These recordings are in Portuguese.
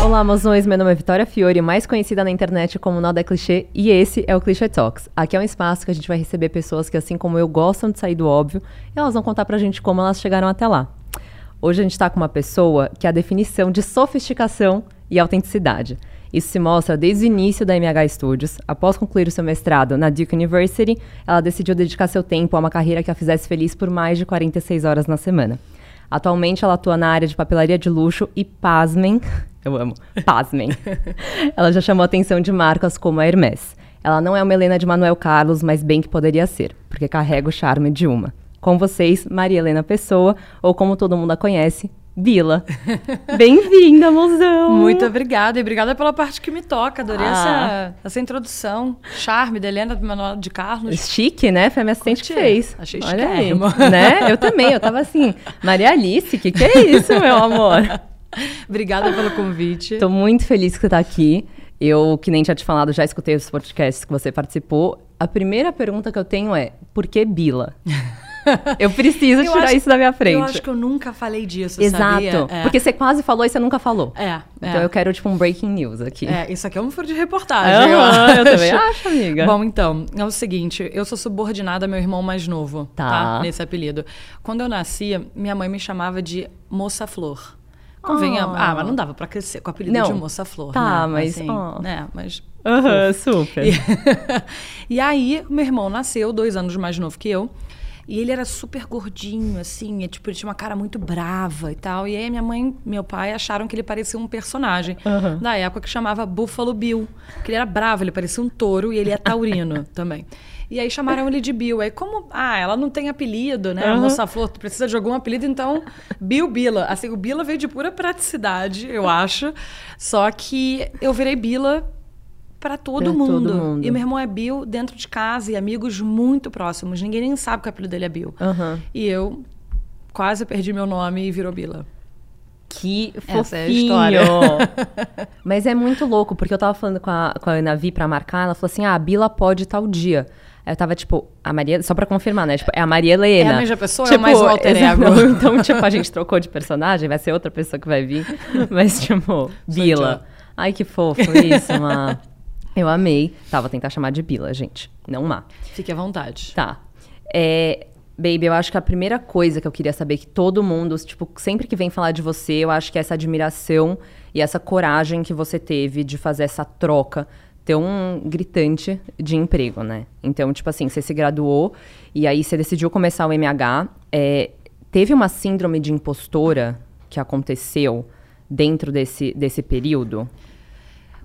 Olá, mozões! Meu nome é Vitória Fiore, mais conhecida na internet como Nada é Clichê, e esse é o Clichê Talks. Aqui é um espaço que a gente vai receber pessoas que, assim como eu, gostam de sair do óbvio e elas vão contar pra gente como elas chegaram até lá. Hoje a gente tá com uma pessoa que é a definição de sofisticação e autenticidade. Isso se mostra desde o início da MH Studios. Após concluir o seu mestrado na Duke University, ela decidiu dedicar seu tempo a uma carreira que a fizesse feliz por mais de 46 horas na semana. Atualmente ela atua na área de papelaria de luxo e, pasmem, eu amo, pasmem, ela já chamou a atenção de marcas como a Hermès. Ela não é uma Helena de Manuel Carlos, mas bem que poderia ser, porque carrega o charme de uma. Com vocês, Maria Helena Pessoa, ou como todo mundo a conhece, Bila. Bem-vinda, mozão! Muito obrigada, e obrigada pela parte que me toca. Adorei Ah. essa, essa introdução. Charme da Helena do Manuel de Carlos. Chique, né? Foi a minha assistente que Curti. fez. Achei chiquérrimo. né? Eu também, eu tava assim, Maria Alice, que que é isso, meu amor? Obrigada pelo convite. Tô muito feliz que você tá aqui. Eu, que nem tinha te falado, já escutei os podcasts que você participou. A primeira pergunta que eu tenho é, por que Bila? Eu preciso Eu tirar acho- isso da minha frente. Eu acho que eu nunca falei disso, Exato. É. Porque você quase falou e você nunca falou. É, Então é. eu quero, tipo, um breaking news aqui. É, isso aqui é um furo de reportagem. Aham, eu acho. também acho, amiga. Bom, então, é o seguinte, eu sou subordinada ao meu irmão mais novo, Tá. tá? Nesse apelido. Quando eu nasci, minha mãe me chamava de Moça Flor. Convenha. Ah. Ah, mas não dava pra crescer com o apelido Não. de Moça Flor. Tá, né? mas, Assim, ó. né? Mas. Aham, super. E, e aí, meu irmão nasceu, dois anos mais novo que eu. E ele era super gordinho, assim, e, tipo, ele tinha uma cara muito brava e tal. E aí minha mãe e meu pai acharam que ele parecia um personagem Aham. da época que chamava Buffalo Bill. Porque ele era bravo, ele parecia um touro e ele é taurino também. E aí chamaram ele de Bill. Aí, como, ah, ela não tem apelido, né? A Aham. moça flor, tu precisa de algum apelido, então Bill Bila. Assim, o Bila veio de pura praticidade, eu acho. Só que eu virei Bila pra todo, Pra mundo. todo mundo. E meu irmão é Bill dentro de casa e amigos muito próximos. Ninguém nem sabe que o apelido dele é Bill. Aham. E eu quase perdi meu nome e virou Bila. Que Essa é a fofinho. história. Mas é muito louco, porque eu tava falando com a, com a Ana Vi pra marcar, ela falou assim, ah, a Bila pode tal dia. Aí eu tava, tipo, a Maria, só pra confirmar, né? Tipo, é a Maria Helena. É a mesma pessoa ou é mais um alter ego? Então, tipo, a gente trocou de personagem, vai ser outra pessoa que vai vir. Mas, tipo, Bila. Ai, que fofo isso, Má. Eu amei. Tá, vou tentar chamar de Bila, gente. Não Má. Fique à vontade. Tá. É, baby, eu acho que a primeira coisa que eu queria saber que todo mundo, tipo, sempre que vem falar de você, eu acho que é essa admiração e essa coragem que você teve de fazer essa troca tão gritante de emprego, né? Então, tipo assim, você se graduou e aí você decidiu começar o MH. é, teve uma síndrome de impostora que aconteceu dentro desse, desse período?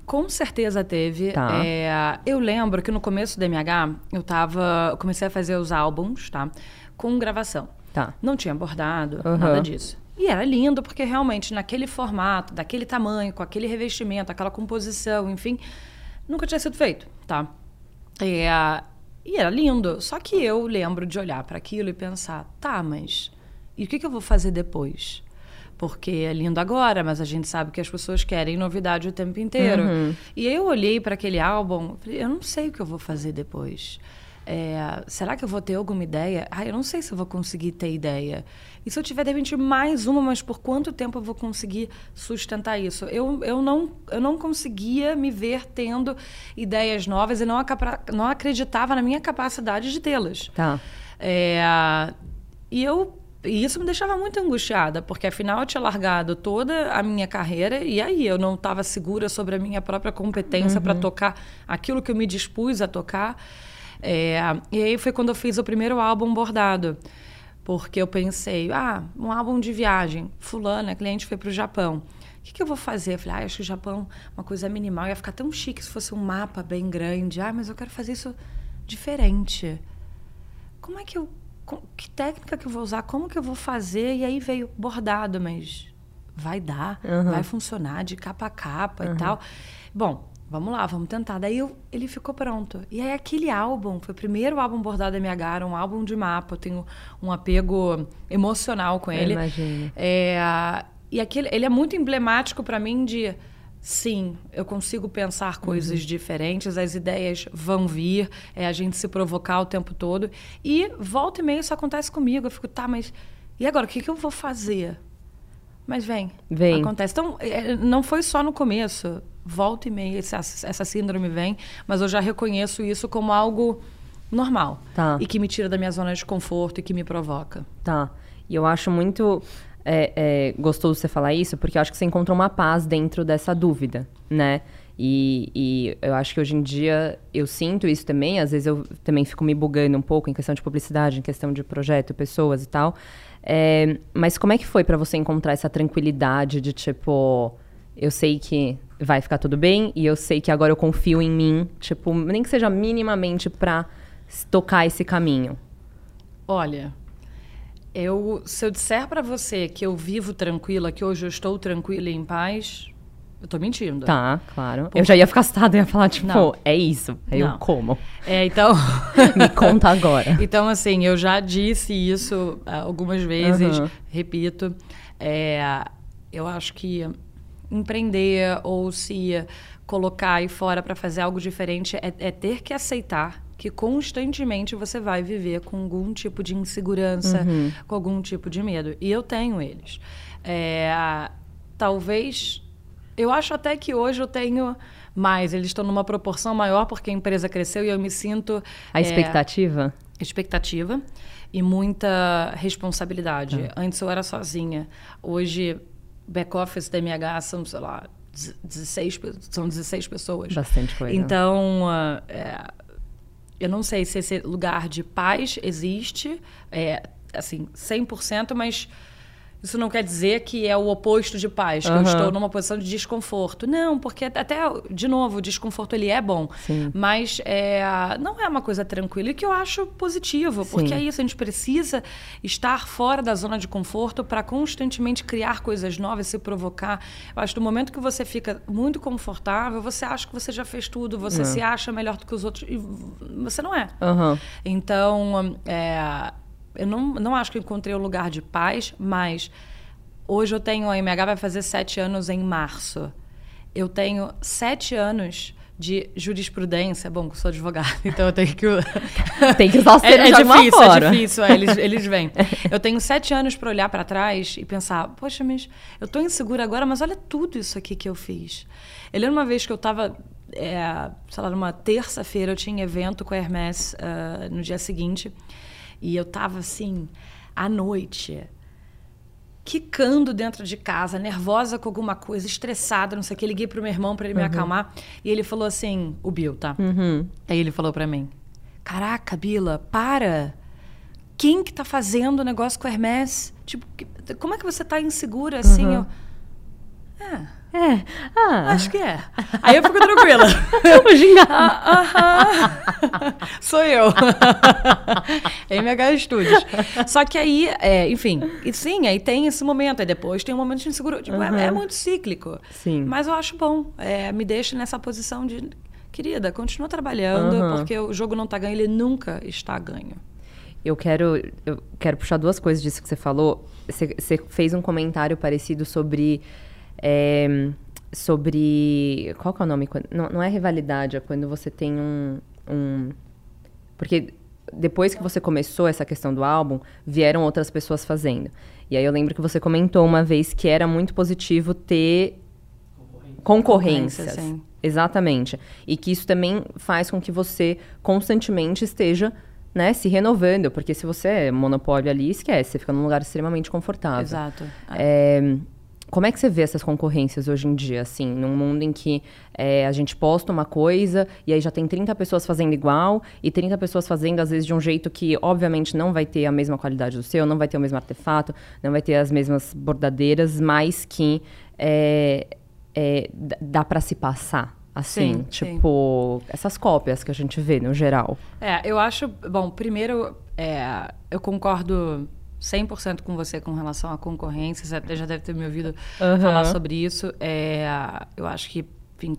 Com certeza teve. Tá. É, eu lembro que no começo do MH, eu tava. eu comecei a fazer os álbuns, tá? Com gravação. Tá. Não tinha bordado, Aham. nada disso. E era lindo, porque realmente, naquele formato, daquele tamanho, com aquele revestimento, aquela composição, enfim, nunca tinha sido feito, tá? É, e era lindo. Só que eu lembro de olhar para aquilo e pensar, tá, mas e o que, que eu vou fazer depois? Porque é lindo agora, mas a gente sabe que as pessoas querem novidade o tempo inteiro. E aí eu olhei para aquele álbum, falei, eu não sei o que eu vou fazer depois. É, será que eu vou ter alguma ideia? Ah, eu não sei se eu vou conseguir ter ideia. E se eu tiver, de repente, mais uma, mas por quanto tempo eu vou conseguir sustentar isso? Eu, eu, não, eu não conseguia me ver tendo ideias novas e não, não acreditava na minha capacidade de tê-las. Tá. É, e eu e isso me deixava muito angustiada, porque afinal eu tinha largado toda a minha carreira e aí eu não estava segura sobre a minha própria competência para tocar aquilo que eu me dispus a tocar. É, e aí foi quando eu fiz o primeiro álbum bordado. Porque eu pensei, ah, um álbum de viagem. Fulana, cliente foi para o Japão. O que, que eu vou fazer? Eu falei, ah, acho que o Japão, uma coisa minimal, ia ficar tão chique se fosse um mapa bem grande. Ah, mas eu quero fazer isso diferente como é que eu. Que técnica que eu vou usar? Como que eu vou fazer? E aí veio bordado, mas vai dar, Uhum. vai funcionar de capa a capa e tal. Bom, vamos lá, vamos tentar. Daí eu- ele ficou pronto. E aí aquele álbum, foi o primeiro álbum bordado da MH, um álbum de mapa. Eu tenho um apego emocional com ele. imagino. É, e aquele, ele é muito emblemático para mim de sim, eu consigo pensar coisas diferentes, as ideias vão vir, é a gente se provocar o tempo todo. E volta e meia isso acontece comigo. Eu fico, tá, mas e agora? O que, que eu vou fazer? Mas vem. Vem. Acontece. Então, é, não foi só no começo. Volta e meia essa, essa síndrome vem, mas eu já reconheço isso como algo normal. Tá. E que me tira da minha zona de conforto e que me provoca. Tá. E eu acho muito é, é, gostoso você falar isso, porque eu acho que você encontra uma paz dentro dessa dúvida, né? E, e, eu acho que hoje em dia eu sinto isso também. Às vezes eu também fico me bugando um pouco em questão de publicidade, em questão de projeto, pessoas e tal. É, mas como é que foi para você encontrar essa tranquilidade de tipo, eu sei que vai ficar tudo bem e eu sei que agora eu confio em mim, tipo, nem que seja minimamente pra tocar esse caminho? Olha, eu se eu disser para você que eu vivo tranquila, que hoje eu estou tranquila e em paz, eu tô mentindo. Tá, claro. Eu já ia ficar assustada e ia falar, tipo, Não. é isso. Aí eu como. É, então. Me conta agora. Então, assim, eu já disse isso ah, algumas vezes, Aham. repito. É, eu acho que empreender ou se colocar aí fora para fazer algo diferente é, é ter que aceitar que constantemente você vai viver com algum tipo de insegurança, com algum tipo de medo. E eu tenho eles. É, talvez. Eu acho até que hoje eu tenho mais. Eles estão numa proporção maior porque a empresa cresceu e eu me sinto. A é, expectativa? expectativa e muita responsabilidade. Antes eu era sozinha. Hoje, back-office da MH são, sei lá, 16, pe- são 16 pessoas. Bastante coisa. Então, ah, é, eu não sei se esse lugar de paz existe, é, assim, 100%, mas isso não quer dizer que é o oposto de paz, que eu Aham. estou numa posição de desconforto. Não, porque até, de novo, o desconforto ele é bom, Sim. mas é, não é uma coisa tranquila e que eu acho positivo, porque Sim. é isso, a gente precisa estar fora da zona de conforto para constantemente criar coisas novas, se provocar. Eu acho que no momento que você fica muito confortável, você acha que você já fez tudo, você Não. se acha melhor do que os outros e você não é. Aham. Então, é, eu não, não acho que encontrei o lugar de paz, mas hoje eu tenho, a MH vai fazer sete anos em março. Eu tenho sete anos de jurisprudência. Bom, eu sou advogada, então eu tenho que. Tem que usar os É, é de difícil, forma. é difícil, é, eles, eles vêm. Eu tenho sete anos para olhar para trás e pensar, poxa, mas eu tô insegura agora, mas olha tudo isso aqui que eu fiz. Eu lembro uma vez que eu estava, sei lá, numa terça-feira, eu tinha evento com a Hermès ah, no dia seguinte, e eu tava assim, à noite, quicando dentro de casa, nervosa com alguma coisa, estressada, não sei o que. Liguei pro meu irmão para ele me acalmar. E ele falou assim: o Bill, tá? Uhum. Aí ele falou para mim: Caraca, Bila, para! Quem que tá fazendo o negócio com o Hermès? Tipo, como é que você tá insegura assim? Eu, é, É. Ah, acho que é. Aí eu fico tranquila. vamos gingar. Ah, aham. Sou eu. MH Studios. Só que aí, é, enfim, e sim, aí tem esse momento, aí depois tem um momento de insegurança. Tipo, é- é, muito cíclico. Sim. Mas eu acho bom. é, me deixa nessa posição de. Querida, continua trabalhando, Aham. porque o jogo não tá ganho, ele nunca está ganho. Eu quero, eu quero puxar duas coisas disso que você falou. Você, você fez um comentário parecido sobre. É, sobre. Qual que é o nome? Não, não é rivalidade, é quando você tem um. um porque depois que você começou essa questão do álbum, vieram outras pessoas fazendo. E aí eu lembro que você comentou uma vez que era muito positivo ter concorrências. Concorrência, sim. Exatamente. E que isso também faz com que você constantemente esteja né, se renovando, porque se você é monopólio ali, esquece, você fica num lugar extremamente confortável. Exato. É, como é que você vê essas concorrências hoje em dia, assim, num mundo em que é, a gente posta uma coisa e aí já tem 30 pessoas fazendo igual e 30 pessoas fazendo, às vezes, de um jeito que, obviamente, não vai ter a mesma qualidade do seu, não vai ter o mesmo artefato, não vai ter as mesmas bordadeiras, mas que é, é, dá para se passar, assim, Sim, sim. tipo, essas cópias que a gente vê no geral. É, eu acho. Bom, primeiro, é, eu concordo 100% com você com relação à concorrência. Você até já deve ter me ouvido Aham. falar sobre isso. É, eu acho que, enfim,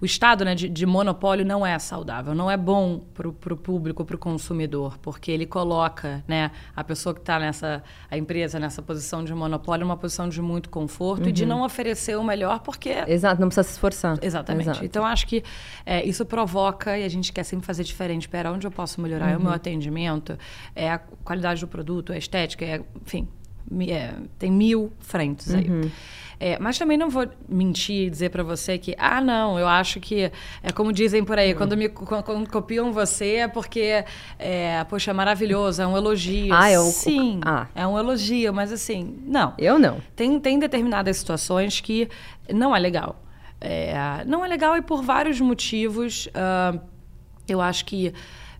o, estado né, de, de monopólio não é saudável, não é bom para o público, para o consumidor, porque ele coloca né, a pessoa que está nessa, a empresa nessa posição de monopólio, uma posição de muito conforto e de não oferecer o melhor, porque Exato, não precisa se esforçar. Exatamente. Exato. Então, acho que é, isso provoca, e a gente quer sempre fazer diferente. Pera, onde eu posso melhorar? É o meu Uhum. atendimento, é a qualidade do produto, é a estética, é, enfim, é, tem mil frentes aí. Uhum. É, mas também não vou mentir e dizer para você que, ah, não, eu acho que, é como dizem por aí, Uhum. quando, me, quando, copiam você é porque, é, poxa, é maravilhoso, é um elogio. Ah, o- Sim, ah. é um elogio, mas assim, não. Eu não. Tem, tem determinadas situações que não é legal. É, não é legal e por vários motivos. ah, eu acho que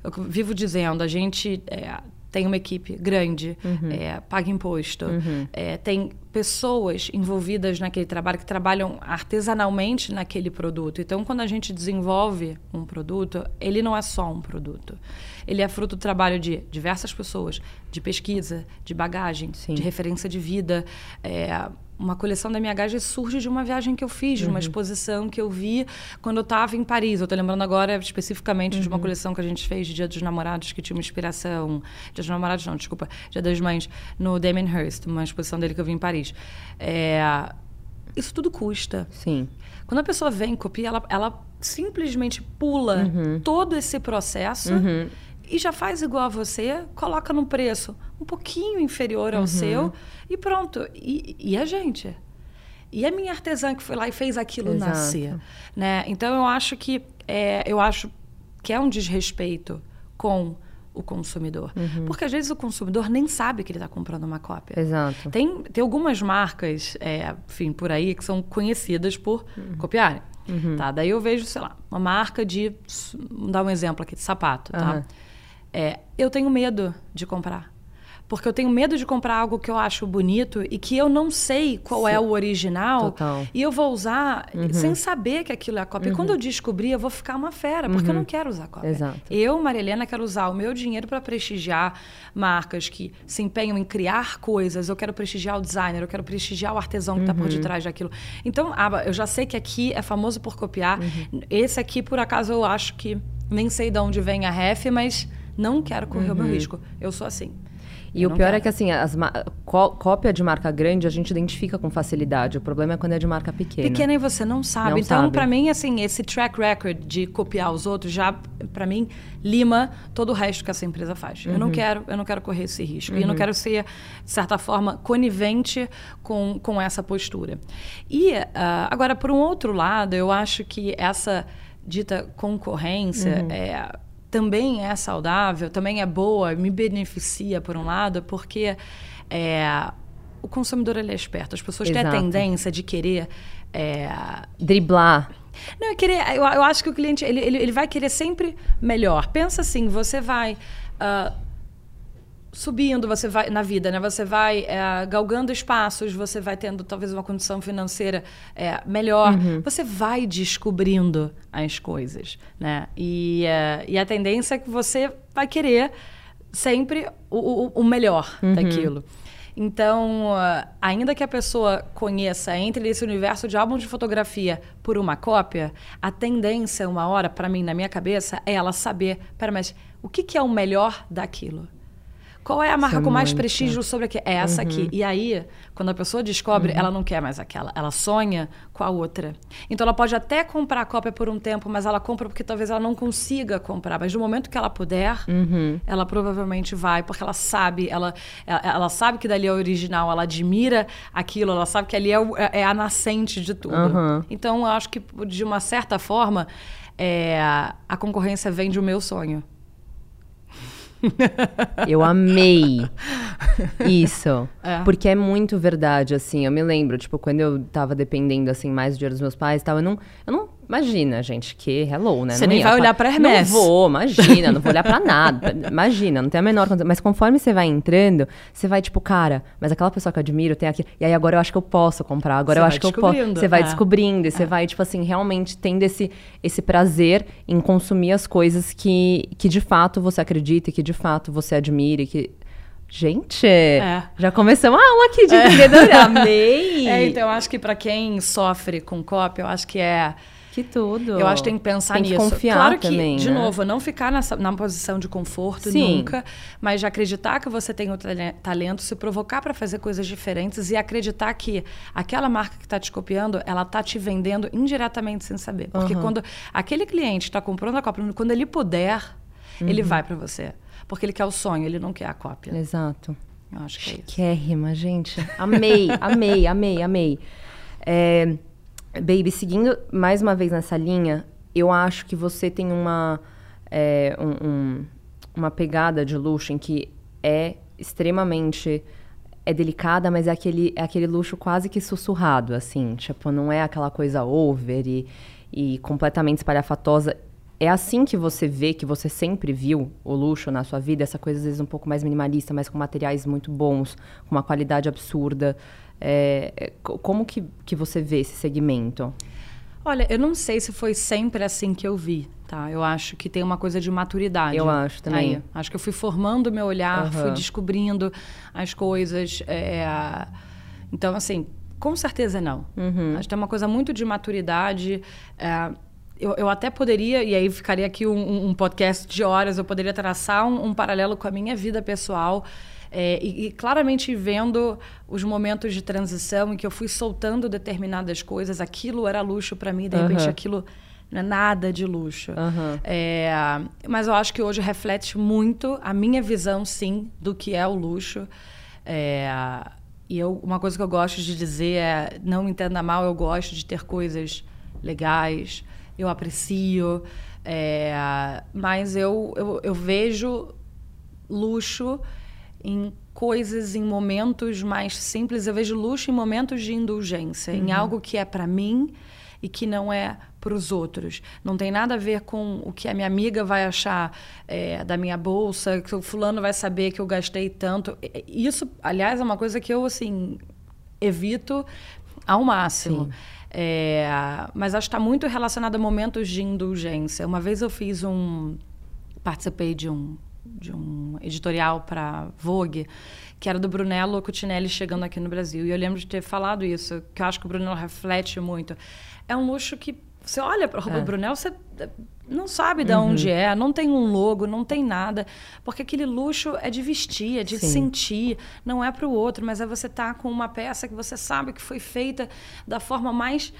eu vivo dizendo, a gente é, tem uma equipe grande, é, paga imposto, é, tem pessoas envolvidas naquele trabalho que trabalham artesanalmente naquele produto. Então, quando a gente desenvolve um produto, ele não é só um produto. Ele é fruto do trabalho de diversas pessoas, de pesquisa, de bagagem, Sim. de referência de vida. É, uma coleção da minha Gage surge de uma viagem que eu fiz, de uma exposição que eu vi quando eu estava em Paris. Eu estou lembrando agora especificamente de uma coleção que a gente fez de Dia dos Namorados, que tinha uma inspiração. Dia dos Namorados, não, desculpa. Dia das Mães, no Damien Hirst, uma exposição dele que eu vi em Paris. É, isso tudo custa. Sim. Quando a pessoa vem e copia, ela, ela simplesmente pula todo esse processo e já faz igual a você, coloca num preço um pouquinho inferior ao seu e pronto. E, e a gente? E a minha artesã que foi lá e fez aquilo Exato. nascer, né? Então eu acho que é, eu acho que é um desrespeito com o consumidor, porque às vezes o consumidor nem sabe que ele está comprando uma cópia. Exato. Tem, tem algumas marcas, é, enfim, por aí, que são conhecidas por copiarem. Tá? Daí eu vejo, sei lá, uma marca de. Vamos dar um exemplo aqui, de sapato. Tá? É, eu tenho medo de comprar. Porque eu tenho medo de comprar algo que eu acho bonito e que eu não sei qual é o original. Total. E eu vou usar sem saber que aquilo é a cópia. E quando eu descobrir, eu vou ficar uma fera, porque eu não quero usar cópia. Exato. Eu, Maria Helena, quero usar o meu dinheiro para prestigiar marcas que se empenham em criar coisas. Eu quero prestigiar o designer, eu quero prestigiar o artesão que está por detrás daquilo. Então, Aba, eu já sei que aqui é famoso por copiar. Esse aqui, por acaso, eu acho que nem sei de onde vem a ref, mas não quero correr o meu risco. Eu sou assim. E Eu o pior é quero. que, assim, as cópia de marca grande a gente identifica com facilidade. O problema é quando é de marca pequena. Pequena e você não sabe. Não então, pra mim, assim, esse track record de copiar os outros já, pra mim, lima todo o resto que essa empresa faz. Eu não quero, eu não quero correr esse risco. E eu não quero ser, de certa forma, conivente com, com essa postura. E ah, agora, por um outro lado, eu acho que essa dita concorrência é, também é saudável, também é boa, me beneficia por um lado, porque é, o consumidor ele é esperto. As pessoas têm a Exato. tendência de querer. é, Driblar. não, é querer. Eu, eu acho que o cliente ele, ele, ele vai querer sempre melhor. Pensa assim, você vai. ah, subindo você vai na vida né? Você vai é, galgando espaços você vai tendo talvez uma condição financeira é, melhor. Você vai descobrindo as coisas né? E, é, e a tendência é que você vai querer sempre o, o, o melhor daquilo. Então, ainda que a pessoa conheça, entre nesse universo de álbum de fotografia por uma cópia, a tendência, uma hora, para mim, na minha cabeça, é ela saber, pera, mas o que, que é o melhor daquilo? Qual é a marca é com mais muito. prestígio sobre aqui? É essa aqui. E aí, quando a pessoa descobre, ela não quer mais aquela. Ela sonha com a outra. Então, ela pode até comprar a cópia por um tempo, mas ela compra porque talvez ela não consiga comprar. Mas no momento que ela puder, ela provavelmente vai, porque ela sabe, ela, ela, sabe que dali é o original, ela admira aquilo, ela sabe que ali é, o- é a nascente de tudo. Então, eu acho que, de uma certa forma, é, a concorrência vem do meu sonho. Eu amei isso. É. Porque é muito verdade, assim. Eu me lembro, tipo, quando eu tava dependendo, assim, mais do dinheiro dos meus pais e tal, eu não... Eu não imagina, gente, que hello, né? Você Não nem ia vai olhar pra Hermès. Não vou, imagina, não vou olhar pra nada. Imagina, não tem a menor condição. Mas conforme você vai entrando, você vai, tipo, cara, mas aquela pessoa que eu admiro tem aquilo. E aí agora eu acho que eu posso comprar, agora Você eu acho que eu posso. Você vai é. descobrindo, e você vai, tipo assim, realmente tendo esse, esse prazer em consumir as coisas que, que de fato você acredita, e que de fato você admira, e que. Gente, já começamos a aula aqui de empreendedoria. Amei! É, então eu acho que para quem sofre com cópia, eu acho que é. Que tudo. Eu acho que tem que pensar Tem que nisso. confiar claro que, também, de né? novo, não ficar nessa, na posição de conforto Sim. nunca, mas de acreditar que você tem o tale- talento, se provocar para fazer coisas diferentes e acreditar que aquela marca que está te copiando, ela está te vendendo indiretamente sem saber. Porque Uhum. quando aquele cliente está comprando a cópia, quando ele puder, ele Uhum. vai para você. Porque ele quer o sonho, ele não quer a cópia. Exato. Eu acho que é isso. Chiquérrima, gente. Amei, amei, amei, amei. É, baby, seguindo mais uma vez nessa linha, eu acho que você tem uma, é, um, um, uma pegada de luxo em que é extremamente é delicada, mas é aquele, é aquele luxo quase que sussurrado, assim. Tipo, não é aquela coisa over e, e completamente espalhafatosa. É assim que você vê, que você sempre viu o luxo na sua vida? Essa coisa, às vezes, um pouco mais minimalista, mas com materiais muito bons, com uma qualidade absurda. É, é como que, que você vê esse segmento? Olha, eu não sei se foi sempre assim que eu vi, tá? Eu acho que tem uma coisa de maturidade. Eu acho também. Aí, acho que eu fui formando meu olhar, uhum. fui descobrindo as coisas. É... Então, assim, com certeza não. Uhum. Acho que tem uma coisa muito de maturidade. É... Eu, eu, até poderia, e aí ficaria aqui um, um podcast de horas, eu poderia traçar um, um paralelo com a minha vida pessoal. É, e, e, claramente vendo os momentos de transição em que eu fui soltando determinadas coisas, aquilo era luxo para mim, de repente uhum. aquilo não é nada de luxo. Uhum. É, mas eu acho que hoje reflete muito a minha visão, sim, do que é o luxo. É, e eu, uma coisa que eu gosto de dizer é: não me entenda mal, eu gosto de ter coisas legais, eu aprecio, é, mas eu, eu, eu vejo luxo em coisas, em momentos mais simples. Eu vejo luxo em momentos de indulgência, uhum. em algo que é para mim e que não é para os outros. Não tem nada a ver com o que a minha amiga vai achar é, da minha bolsa, que o fulano vai saber que eu gastei tanto. Isso, aliás, é uma coisa que eu assim evito ao máximo. É, mas acho que está muito relacionado a momentos de indulgência. Uma vez eu fiz um. Participei de um de um editorial para Vogue, que era do Brunello Cucinelli chegando aqui no Brasil. E eu lembro de ter falado isso, que eu acho que o Brunello reflete muito. É um luxo que você olha para a roupa é. do Brunello, você não sabe de uhum. onde é, não tem um logo, não tem nada. Porque aquele luxo é de vestir, é de Sim. sentir, não é para o outro, mas é você estar tá com uma peça que você sabe que foi feita da forma mais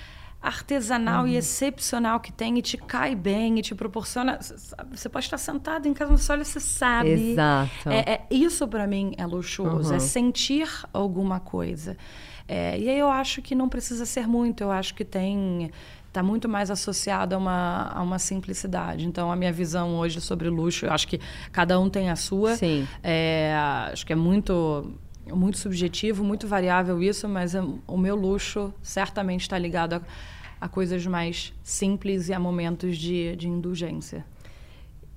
artesanal uhum. e excepcional que tem e te cai bem e te proporciona. Você pode estar sentado em casa, você olha, você sabe. Exato. É, é isso para mim é luxuoso, é uhum. é sentir alguma coisa. É, e aí eu acho que não precisa ser muito, eu acho que tem está muito mais associado a uma, a uma simplicidade. Então, a minha visão hoje sobre luxo, eu acho que cada um tem a sua. Sim. É, acho que é muito muito subjetivo, muito variável isso, mas o meu luxo certamente está ligado a a coisas mais simples e a momentos de, de indulgência.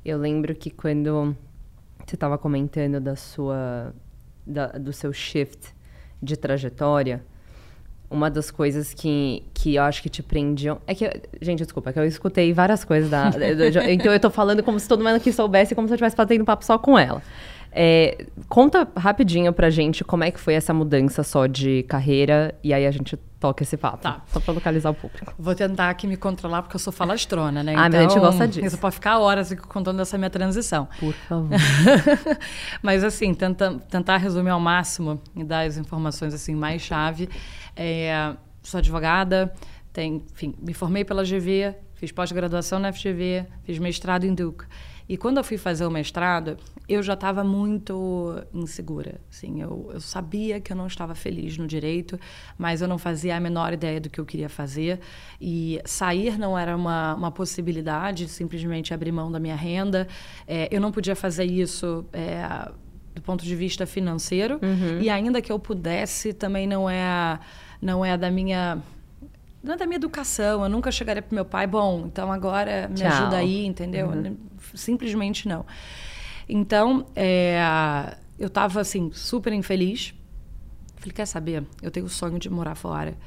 Eu lembro que quando você estava comentando da sua, da, do seu shift de trajetória, uma das coisas que, que eu acho que te prendiam. É que, gente, desculpa, é que eu escutei várias coisas da. então eu tô falando como se todo mundo aqui soubesse, como se eu estivesse fazendo papo só com ela. É, conta rapidinho pra gente como é que foi essa mudança só de carreira e aí a gente toca esse papo. Tá. Só pra localizar o público. Vou tentar aqui me controlar porque eu sou falastrona, né? Ah, então, mas a gente então, gosta disso. Você pode ficar horas contando essa minha transição. Por favor. mas assim, tenta, tentar resumir ao máximo e dar as informações assim mais chave. É, sou advogada, tem, enfim, me formei pela GV, fiz pós-graduação na FGV, fiz mestrado em Duke. E quando eu fui fazer o mestrado, eu já estava muito insegura. Assim, eu, eu sabia que eu não estava feliz no direito, mas eu não fazia a menor ideia do que eu queria fazer. E sair não era uma, uma possibilidade, simplesmente abrir mão da minha renda. É, eu não podia fazer isso. É, do ponto de vista financeiro uhum. e ainda que eu pudesse também não é não é da minha é da minha educação. Eu nunca chegaria para meu pai, bom, então agora me Tchau. ajuda aí, entendeu? Uhum. Simplesmente não. Então, é, eu estava assim, super infeliz. Falei, quer saber? Eu tenho o sonho de morar fora.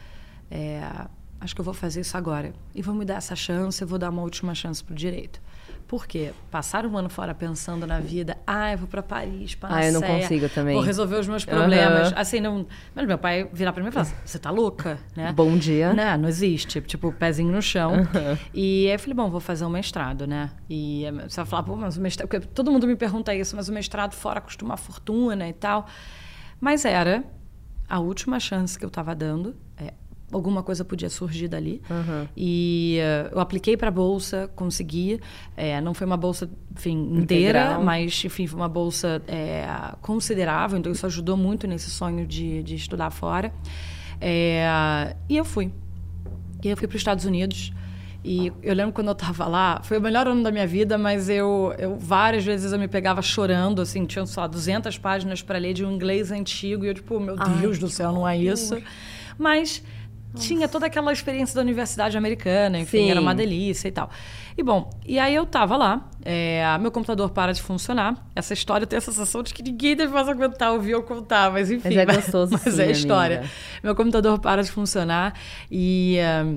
É, acho que eu vou fazer isso agora. E vou me dar essa chance, eu vou dar uma última chance pro direito. Por quê? Passar um ano fora pensando na vida, ah, eu vou para Paris, para Ah, eu não consigo também. Vou resolver os meus problemas. Uhum. Assim, não. Mas meu pai virar para mim e falar: você tá louca, né? Bom dia. Não, não existe. Tipo, pezinho no chão. Uhum. E aí eu falei: bom, vou fazer um mestrado, né? E você vai falar: pô, mas o mestrado. Porque todo mundo me pergunta isso, mas o mestrado fora costuma fortuna e tal. Mas era a última chance que eu estava dando. É, alguma coisa podia surgir dali. Uhum. E uh, eu apliquei para a bolsa, consegui. É, não foi uma bolsa, enfim, inteira, Integral. mas, enfim, foi uma bolsa é, considerável. Então, isso ajudou muito nesse sonho de, de estudar fora. É, e eu fui. E eu fui para os Estados Unidos. E eu lembro quando eu estava lá, foi o melhor ano da minha vida, mas eu, eu várias vezes eu me pegava chorando, assim, tinha só 200 páginas para ler de um inglês antigo, e eu tipo, meu Ai, Deus do céu, não é isso. Mas tinha toda aquela experiência da universidade americana, enfim, Sim. era uma delícia e tal. E bom, e aí eu tava lá, é, meu computador para de funcionar. Essa história eu tenho a sensação de que ninguém deve mais aguentar ouvir eu contar, mas enfim. Mas é gostoso Mas sim, é a história. amiga. Meu computador para de funcionar e ah,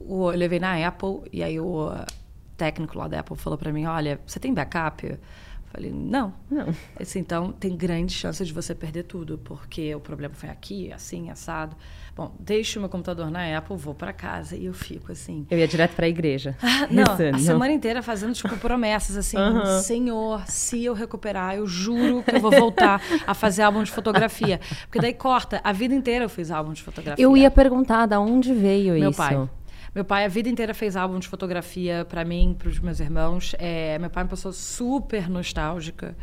o- eu levei na Apple e aí o ah, técnico lá da Apple falou para mim, olha, você tem backup? Eu falei, não. Não. Então, tem grande chance de você perder tudo, porque o problema foi aqui, assim, assado. Bom, deixo meu computador na Apple, vou para casa e eu fico assim. Eu ia direto igreja. Ah, não, Rezando. a semana inteira fazendo, tipo, promessas, assim. Senhor, se eu recuperar, eu juro que eu vou voltar a fazer álbum de fotografia. Porque daí corta, a vida inteira eu fiz álbum de fotografia. Eu ia perguntar da onde veio Meu isso. pai. Meu pai a vida inteira fez álbum de fotografia para mim, para os meus irmãos. É, meu pai é uma pessoa super nostálgica,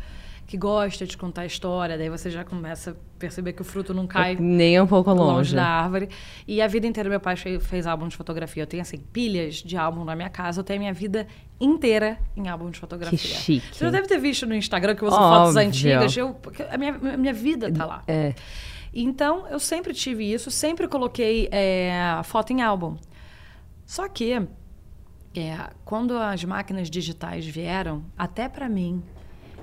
que gosta de contar história. Daí você já começa a perceber que o fruto não cai Nem um pouco longe longe. da árvore. E a vida inteira meu pai fe- fez álbum de fotografia. Eu tenho, assim, pilhas de álbum na minha casa. Eu tenho a minha vida inteira em álbum de fotografia. Que chique. Você já deve ter visto no Instagram que eu uso fotos Óbvio. antigas. Eu, a minha, a minha vida tá lá. É. Então, eu sempre tive isso, sempre coloquei é, foto em álbum. Só que, é, quando as máquinas digitais vieram, até para mim,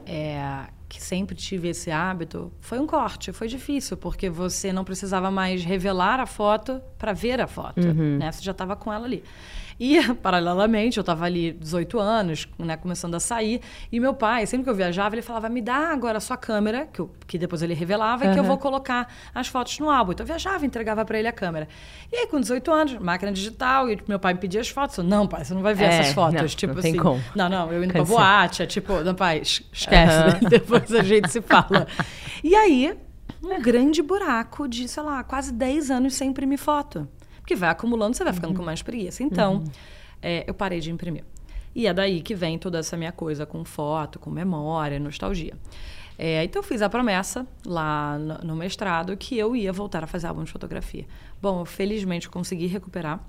é, que sempre tive esse hábito, foi um corte, foi difícil, porque você não precisava mais revelar a foto para ver a foto, né? Você já estava com ela ali. E, paralelamente, eu estava ali 18 anos, né, começando a sair, e meu pai, sempre que eu viajava, ele falava, me dá agora a sua câmera, que, eu- que depois ele revelava, e que eu vou colocar as fotos no álbum. Então eu viajava, entregava para ele a câmera. E aí, com 18 anos, máquina digital, e meu pai me pedia as fotos. Eu, não, pai, você não vai ver É, essas fotos. não, tipo não tem assim. como. Não, não, eu indo pra Cancela. boate, é tipo, não, pai, es- esquece, Aham. depois a gente se fala. E aí, um grande buraco de, sei lá, quase 10 anos sem imprimir foto. Porque vai acumulando, você vai ficando com mais preguiça. Então, é, eu parei de imprimir. E é daí que vem toda essa minha coisa com foto, com memória, nostalgia. É, então, eu fiz a promessa lá no, no mestrado que eu ia voltar a fazer álbum de fotografia. Bom, eu felizmente consegui recuperar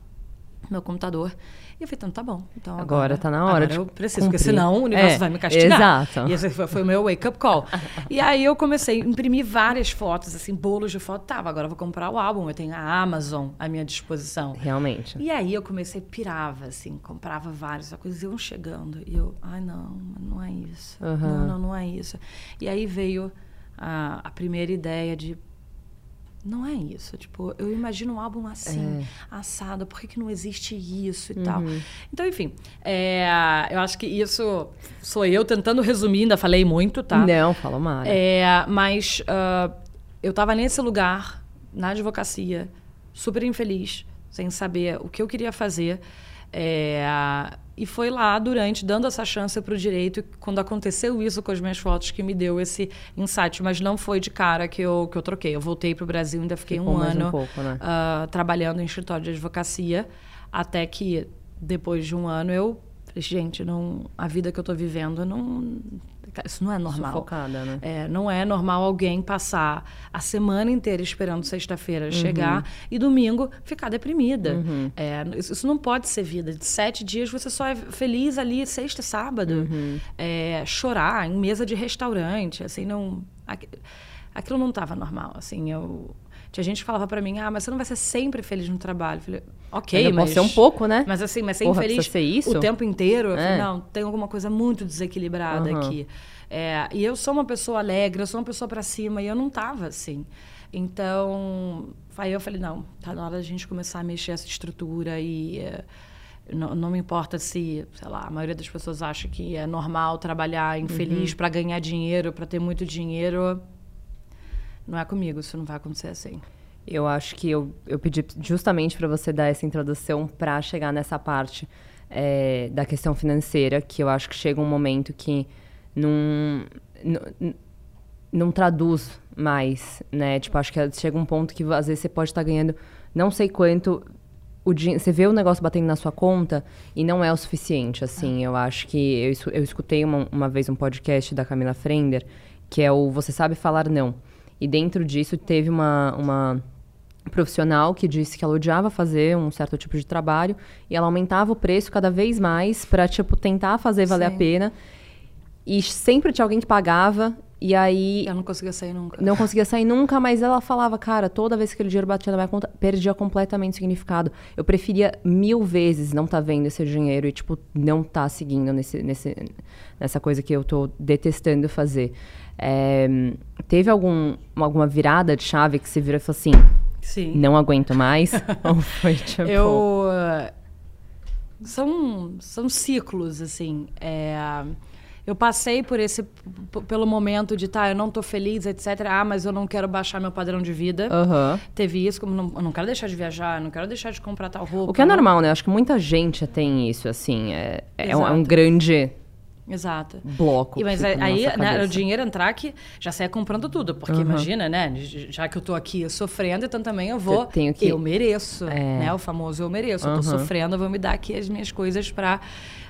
meu computador. E eu falei, então tá bom. Então, Agora tá na hora agora eu preciso, porque cumprir. senão o universo É, vai me castigar. exato. E esse foi, foi o meu wake-up call. e aí eu comecei a imprimir várias fotos, assim, bolos de foto. Tava, agora eu vou comprar o álbum, eu tenho a Amazon à minha disposição. Realmente. E aí eu comecei, pirava, assim, comprava várias coisas, iam chegando. E eu, ai não, não é isso. Aham. Não, não, não é isso. E aí veio a, a primeira ideia de. Não é isso. Tipo, eu imagino um álbum assim, assado, por que, que não existe isso e tal? Então, enfim, é, eu acho que isso sou eu tentando resumir, ainda falei muito, tá? Não, fala mais. É, mas ah, eu estava nesse lugar, na advocacia, super infeliz, sem saber o que eu queria fazer. É, e foi lá, durante, dando essa chance para o direito, quando aconteceu isso com as minhas fotos, que me deu esse insight. Mas não foi de cara que eu, que eu troquei. Eu voltei para o Brasil, ainda fiquei Ficou um mais um ano pouco, né? ah, trabalhando em escritório de advocacia, até que, depois de um ano, eu falei, gente, não, a vida que eu estou vivendo, não, isso não é normal. Sufocada, né? É, não é normal alguém passar a semana inteira esperando sexta-feira Uhum. chegar e domingo ficar deprimida. É, isso, não pode ser vida. De sete dias você só é feliz ali sexta e sábado. Uhum. É, chorar em mesa de restaurante, assim, não... aqu- Aquilo não estava normal, assim, eu... Tinha gente que falava pra mim, ah, mas você não vai ser sempre feliz no trabalho. Eu falei, ok, mas... pode ser um pouco, né? Mas assim, mas ser Porra, infeliz ser isso? o tempo inteiro. Eu falei, É. não, tem alguma coisa muito desequilibrada Aham. aqui. É, e eu sou uma pessoa alegre, eu sou uma pessoa pra cima, e eu não tava assim. Então, aí eu falei, não, tá na hora da gente começar a mexer essa estrutura e... é, não, não me importa se, sei lá, a maioria das pessoas acha que é normal trabalhar Uhum. infeliz pra ganhar dinheiro, pra ter muito dinheiro. Não é comigo, isso não vai acontecer assim. Eu acho que eu, eu pedi justamente para você dar essa introdução para chegar nessa parte é, da questão financeira, que eu acho que chega um momento que não, não- não traduz mais, né? Tipo, acho que chega um ponto que às vezes você pode estar ganhando não sei quanto. O você vê o negócio batendo na sua conta e não é o suficiente, assim. Eu acho que... Eu, eu escutei uma, uma vez um podcast da Camila Frender, que é o Você Sabe Falar Não. E dentro disso teve uma, uma profissional que disse que ela odiava fazer um certo tipo de trabalho e ela aumentava o preço cada vez mais para tipo tentar fazer valer Sim. a pena. E sempre tinha alguém que pagava e aí. Eu não conseguia sair nunca. Não conseguia sair nunca, mas ela falava, cara, toda vez que aquele dinheiro batia na minha conta, perdia completamente o significado. Eu preferia mil vezes não tá vendo esse dinheiro e, tipo, não tá seguindo nesse, nesse, nessa coisa que eu tô detestando fazer. É, teve algum, alguma virada de chave que você vira e falou assim: Sim. não aguento mais? Ou foi tipo. Eu. São, são ciclos, assim. É eu passei por esse pelo momento de tá, eu não tô feliz, etc. Ah, mas eu não quero baixar meu padrão de vida. Uhum. Teve isso, como não, eu não quero deixar de viajar, não quero deixar de comprar tal roupa. O que é normal, né? Acho que muita gente tem isso, assim. É, é, um, é um, grande. Exato. Bloco. E, mas aí, né, o dinheiro entrar que já sai comprando tudo. Porque uhum. imagina, né? Já que eu tô aqui sofrendo, então também eu vou. Eu, tenho que... eu mereço. É. Né? O famoso eu mereço. Uhum. Eu tô sofrendo, eu vou me dar aqui as minhas coisas para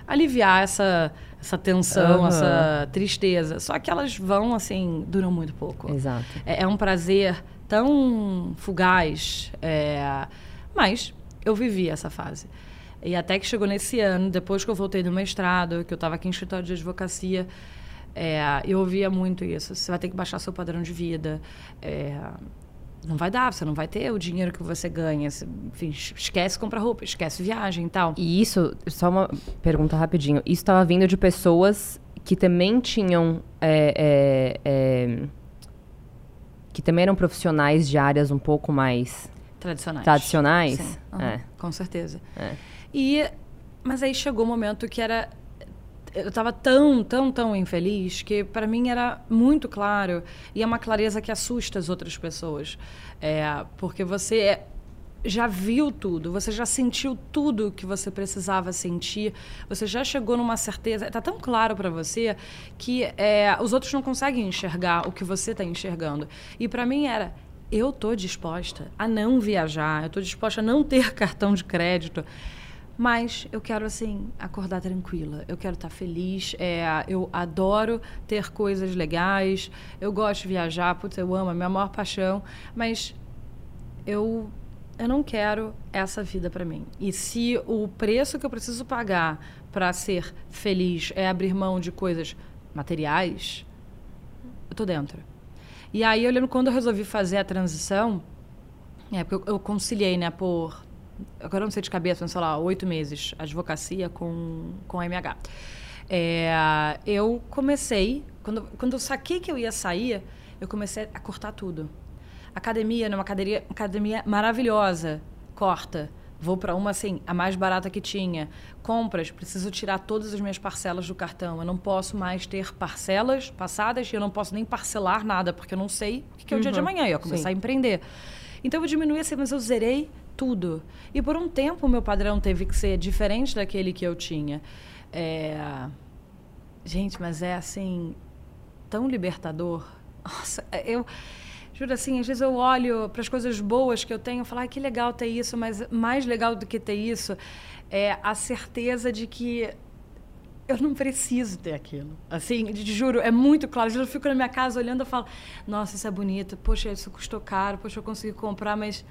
aliviar essa, essa tensão, uhum. essa tristeza. Só que elas vão, assim, duram muito pouco. Exato. É, é um prazer tão fugaz. É... Mas eu vivi essa fase. E até que chegou nesse ano, depois que eu voltei do mestrado, que eu estava aqui em escritório de advocacia, é, eu ouvia muito isso. Você vai ter que baixar seu padrão de vida. É, não vai dar, você não vai ter o dinheiro que você ganha. Enfim, esquece comprar roupa, esquece viagem e tal. E isso, só uma pergunta rapidinho. Isso estava vindo de pessoas que também tinham. É, é, é, que também eram profissionais de áreas um pouco mais. Tradicionais. Tradicionais? Sim, uhum, com certeza. É. E. Mas aí chegou o um momento que era eu estava tão, tão, tão infeliz que para mim era muito claro e é uma clareza que assusta as outras pessoas, é, porque você é, já viu tudo, você já sentiu tudo que você precisava sentir, você já chegou numa certeza, está tão claro para você que é, os outros não conseguem enxergar o que você está enxergando. E para mim era eu estou disposta a não viajar, eu estou disposta a não ter cartão de crédito. Mas eu quero, assim, acordar tranquila. Eu quero estar feliz. É, eu adoro ter coisas legais. Eu gosto de viajar. Putz, eu amo, é minha maior paixão. Mas eu, eu não quero essa vida para mim. E se o preço que eu preciso pagar para ser feliz é abrir mão de coisas materiais, eu tô dentro. E aí, eu lembro quando eu resolvi fazer a transição, é, porque eu conciliei, né, por agora não sei de cabeça, mas sei lá, oito meses, advocacia com, com MH. É, eu comecei, quando, quando eu saquei que eu ia sair, eu comecei a cortar tudo. Academia, numa academia, academia maravilhosa, corta. Vou para uma assim, a mais barata que tinha. Compras, preciso tirar todas as minhas parcelas do cartão. Eu não posso mais ter parcelas passadas e eu não posso nem parcelar nada, porque eu não sei o que é o uhum. dia de uhum. amanhã. Eu ia começar Sim. a empreender. Então eu diminuí assim, mas eu zerei tudo. E por um tempo o meu padrão teve que ser diferente daquele que eu tinha. É... Gente, mas é assim tão libertador. Nossa, eu juro assim, às vezes eu olho para as coisas boas que eu tenho e falo, ah, que legal ter isso, mas mais legal do que ter isso é a certeza de que eu não preciso ter aquilo. Assim, juro, é muito claro. Eu fico na minha casa olhando e falo, nossa, isso é bonito, poxa, isso custou caro, poxa, eu consegui comprar, mas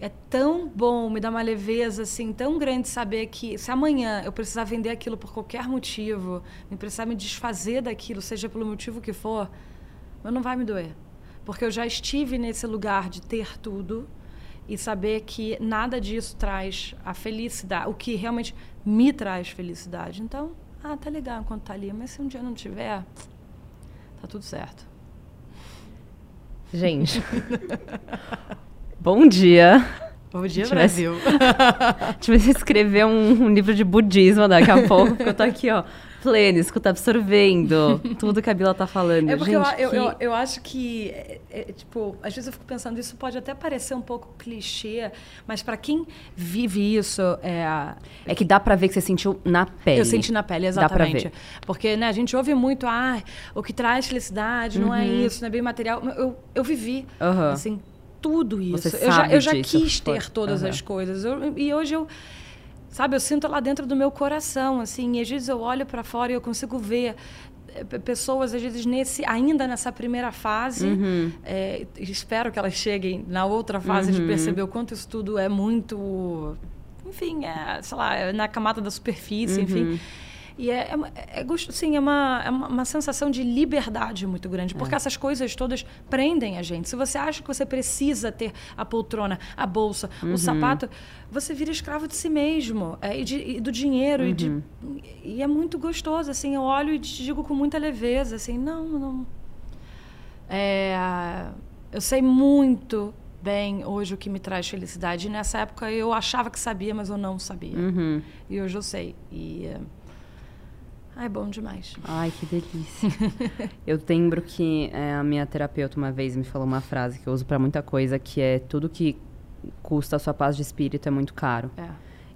é tão bom, me dá uma leveza assim tão grande saber que se amanhã eu precisar vender aquilo por qualquer motivo, me precisar me desfazer daquilo, seja pelo motivo que for, mas não vai me doer. Porque eu já estive nesse lugar de ter tudo e saber que nada disso traz a felicidade, o que realmente me traz felicidade. Então, ah, tá legal enquanto tá ali, mas se um dia não tiver, tá tudo certo. Gente. Bom dia. Bom dia, Brasil. Vai escrever um, um, livro de budismo daqui a pouco, porque eu tô aqui, ó, plena, escuta absorvendo tudo que a Bila tá falando. É porque Gente, eu, eu, que- eu, eu acho que, é, é, tipo, às vezes eu fico pensando, isso pode até parecer um pouco clichê, mas para quem vive isso, é, É que dá pra ver que você sentiu na pele. eu senti na pele, Dá pra exatamente. ver. Porque né, a gente ouve muito, ah, o que traz felicidade não é isso, não é bem material. Eu, eu vivi, Uhum. Assim, tudo isso. Eu já, eu já quis ter todas Aham. as coisas. Eu- e hoje eu, sabe, eu sinto lá dentro do meu coração, assim, e às vezes eu olho para fora e eu consigo ver eh, pe- pessoas às vezes nesse ainda nessa primeira fase Uhum. eh, espero que elas cheguem na outra fase de perceber o quanto isso tudo é muito enfim é, sei lá é na camada da superfície enfim e é, é, é gosto, sim, é uma, é uma, sensação de liberdade muito grande, porque essas coisas todas prendem a gente. Se você acha que você precisa ter a poltrona, a bolsa, o sapato, você vira escravo de si mesmo é, e, de- e do dinheiro. E, de, e é muito gostoso, assim, eu olho e te digo com muita leveza, assim, não, não... É, eu sei muito bem hoje o que me traz felicidade. E nessa época eu achava que sabia, mas eu não sabia. Uhum. E hoje eu sei. E é, ai, bom demais. Ai, que delícia. eu lembro que é, a minha terapeuta uma vez me falou uma frase que eu uso pra muita coisa, que é tudo que custa a sua paz de espírito é muito caro. É.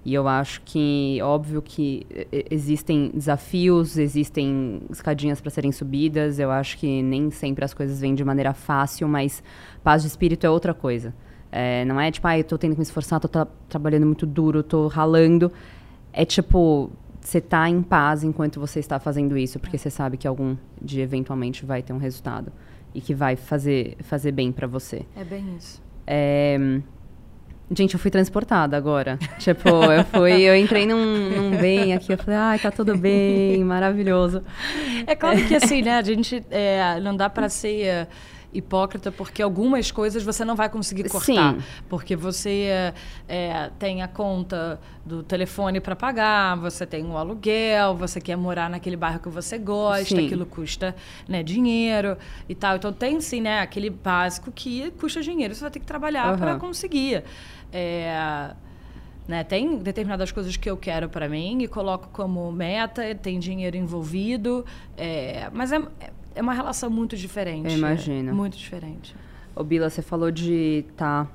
E eu acho que, óbvio que existem desafios, existem escadinhas para serem subidas. Eu acho que nem sempre as coisas vêm de maneira fácil, mas paz de espírito é outra coisa. É, não é tipo, ah, eu tô tendo que me esforçar, tô tra- trabalhando muito duro, tô ralando. É tipo, você tá em paz enquanto você está fazendo isso, porque você sabe que algum dia eventualmente vai ter um resultado e que vai fazer, fazer bem para você. É bem isso. É, Gente, eu fui transportada agora. tipo, eu fui, eu entrei num, num bem aqui, eu falei, ai, tá tudo bem, maravilhoso. É claro que assim, né? A gente é, não dá para ser é, hipócrita porque algumas coisas você não vai conseguir cortar. Sim. Porque você é, é, tem a conta do telefone para pagar, você tem um aluguel, você quer morar naquele bairro que você gosta, Sim. aquilo custa né, dinheiro e tal. Então tem sim, né? Aquele básico que custa dinheiro. Você vai ter que trabalhar para Aham. conseguir. É, né, tem determinadas coisas que eu quero para mim e coloco como meta, tem dinheiro envolvido, é, mas é, é uma relação muito diferente. Eu imagino. é muito diferente. Ô, Bila, você falou de estar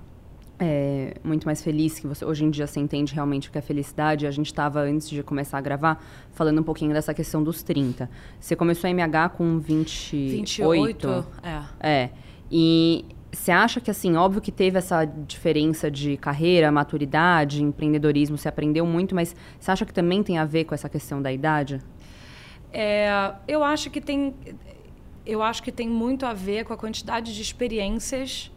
muito mais feliz, que você hoje em dia você entende realmente o que é felicidade. A gente estava, antes de começar a gravar, falando um pouquinho dessa questão dos 30. Você começou a MH com 28? 28, é. É. E você acha que, assim, óbvio que teve essa diferença de carreira, maturidade, empreendedorismo, você aprendeu muito, mas você acha que também tem a ver com essa questão da idade? É, eu acho que tem eu acho que tem muito a ver com a quantidade de experiências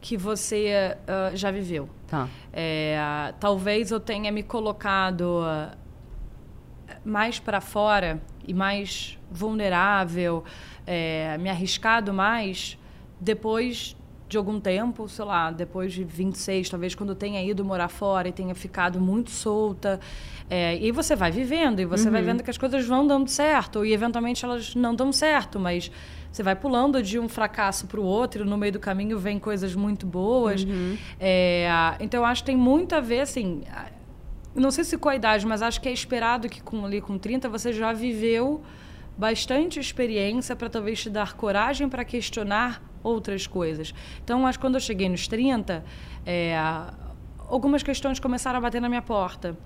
que você ah, já viveu. Tá. É, talvez eu tenha me colocado ah, mais para fora e mais vulnerável, é, me arriscado mais depois de algum tempo, sei lá, depois de 26, talvez quando tenha ido morar fora e tenha ficado muito solta. É, e você vai vivendo, e você vai vendo que as coisas vão dando certo, e eventualmente elas não dão certo, mas você vai pulando de um fracasso para o outro, e no meio do caminho vem coisas muito boas. É, então eu acho que tem muito a ver, assim. Não sei se com a idade, mas acho que é esperado que com, ali com 30 você já viveu bastante experiência para talvez te dar coragem para questionar outras coisas. Então, acho que quando eu cheguei nos 30, é, algumas questões começaram a bater na minha porta.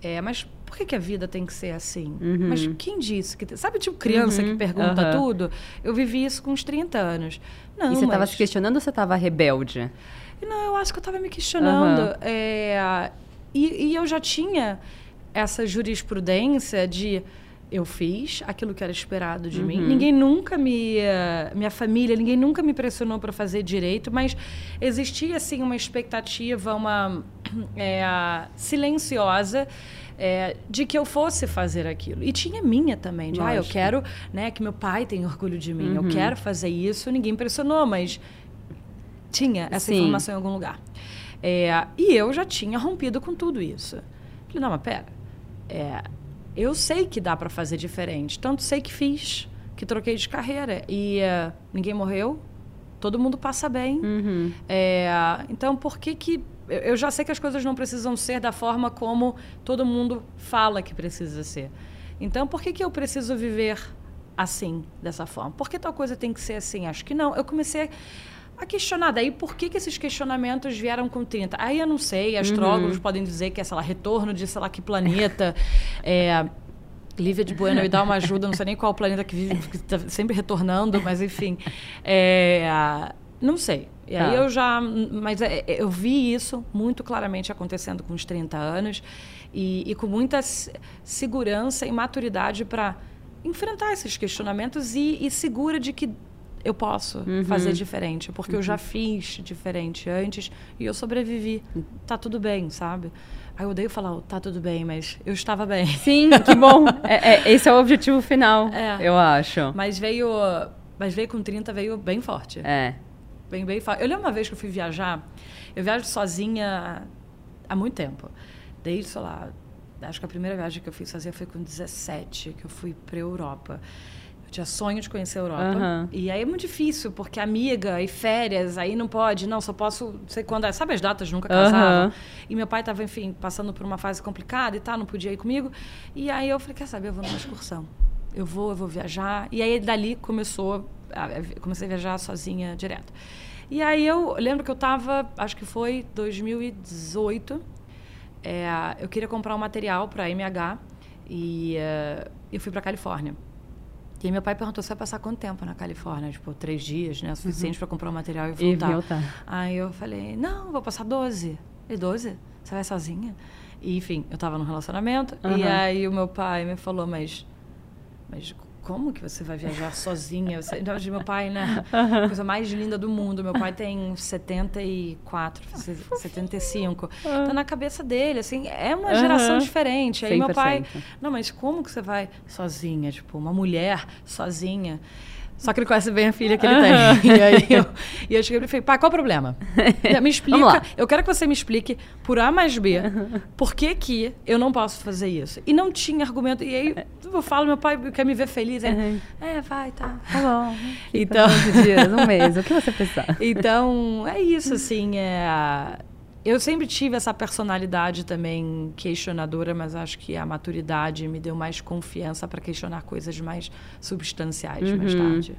É, mas por que, que a vida tem que ser assim? Mas quem disse que. Sabe, tipo, criança que pergunta aham. tudo? Eu vivi isso com uns 30 anos. Não, e você estava mas- se questionando ou você estava rebelde? não, eu acho que eu estava me questionando. É, e, e eu já tinha essa jurisprudência de eu fiz aquilo que era esperado de mim. Ninguém nunca me. eh, Minha família, ninguém nunca me pressionou para fazer direito, mas existia, assim, uma expectativa, uma. eh, silenciosa. eh, de que eu fosse fazer aquilo. E tinha minha também, de, ah, eu quero né, que meu pai tenha orgulho de mim, eu quero fazer isso. Ninguém pressionou, mas tinha essa Sim. informação em algum lugar. É, e eu já tinha rompido com tudo isso. Falei, não, mas pera. é, eu sei que dá para fazer diferente. Tanto sei que fiz, que troquei de carreira. E é, ninguém morreu, todo mundo passa bem. Uhum. É, então, por que que... Eu eu já sei que as coisas não precisam ser da forma como todo mundo fala que precisa ser. Então, por que, que eu preciso viver assim, dessa forma? Por que tal coisa tem que ser assim? Acho que não. Eu comecei a questionar. Daí, por que, que esses questionamentos vieram com 30? Aí eu não sei, astrólogos uhum. podem dizer que é, sei lá, retorno de sei lá que planeta. é, Lívia de Bueno me dá uma ajuda, não sei nem qual planeta que vive, que está sempre retornando, mas enfim. É, não sei. E aí ah. eu já. Mas é, é, eu vi isso muito claramente acontecendo com os 30 anos e, e com muita segurança e maturidade para enfrentar esses questionamentos e, e segura de que eu posso uhum. fazer diferente, porque uhum. eu já uhum. fiz diferente antes e eu sobrevivi. Tá tudo bem, sabe? Aí eu odeio falar, tá tudo bem, mas eu estava bem. Sim, que bom. é, é, esse é o objetivo final, é. eu acho. Mas veio, mas veio com 30, veio bem forte. É. Bem, bem forte. Eu lembro uma vez que eu fui viajar, eu viajo sozinha há muito tempo. Desde, sei lá, acho que a primeira viagem que eu fiz sozinha foi com 17, que eu fui para Europa. Eu tinha sonho de conhecer a Europa. Uhum. E aí é muito difícil, porque amiga e férias, aí não pode, não, só posso, não sei quando. É, sabe as datas, nunca casava. Uhum. E meu pai estava, enfim, passando por uma fase complicada e tal, não podia ir comigo. E aí eu falei, quer saber, eu vou numa excursão. Eu vou, eu vou viajar. E aí dali começou, comecei a viajar sozinha direto. E aí eu lembro que eu estava, acho que foi 2018, é, eu queria comprar um material para MH e uh, eu fui para Califórnia. E aí meu pai perguntou, você vai passar quanto tempo na Califórnia? Tipo, três dias, né? Suficiente uhum. para comprar o material e voltar. E voltar. Aí eu falei, não, vou passar 12. E 12? Você vai sozinha? E, enfim, eu estava num relacionamento. Uhum. E aí o meu pai me falou, mas... Mas como que você vai viajar sozinha? Você, então, meu pai, né? A coisa mais linda do mundo. Meu pai tem 74, 75. Tá na cabeça dele, assim, é uma geração diferente. Aí 100%. meu pai, não, mas como que você vai sozinha? Tipo, uma mulher sozinha. Só que ele conhece bem a filha que ele uhum. tem. E aí eu, e eu cheguei e falei, pai, qual o problema? Me explica. Eu quero que você me explique por A mais B por que, que eu não posso fazer isso. E não tinha argumento. E aí eu falo, meu pai quer me ver feliz. Ele, uhum. é, vai, tá. Tá bom. Então. dias, um mês, o que você pensar? Então, é isso, assim. É, eu sempre tive essa personalidade também questionadora, mas acho que a maturidade me deu mais confiança para questionar coisas mais substanciais uhum. mais tarde.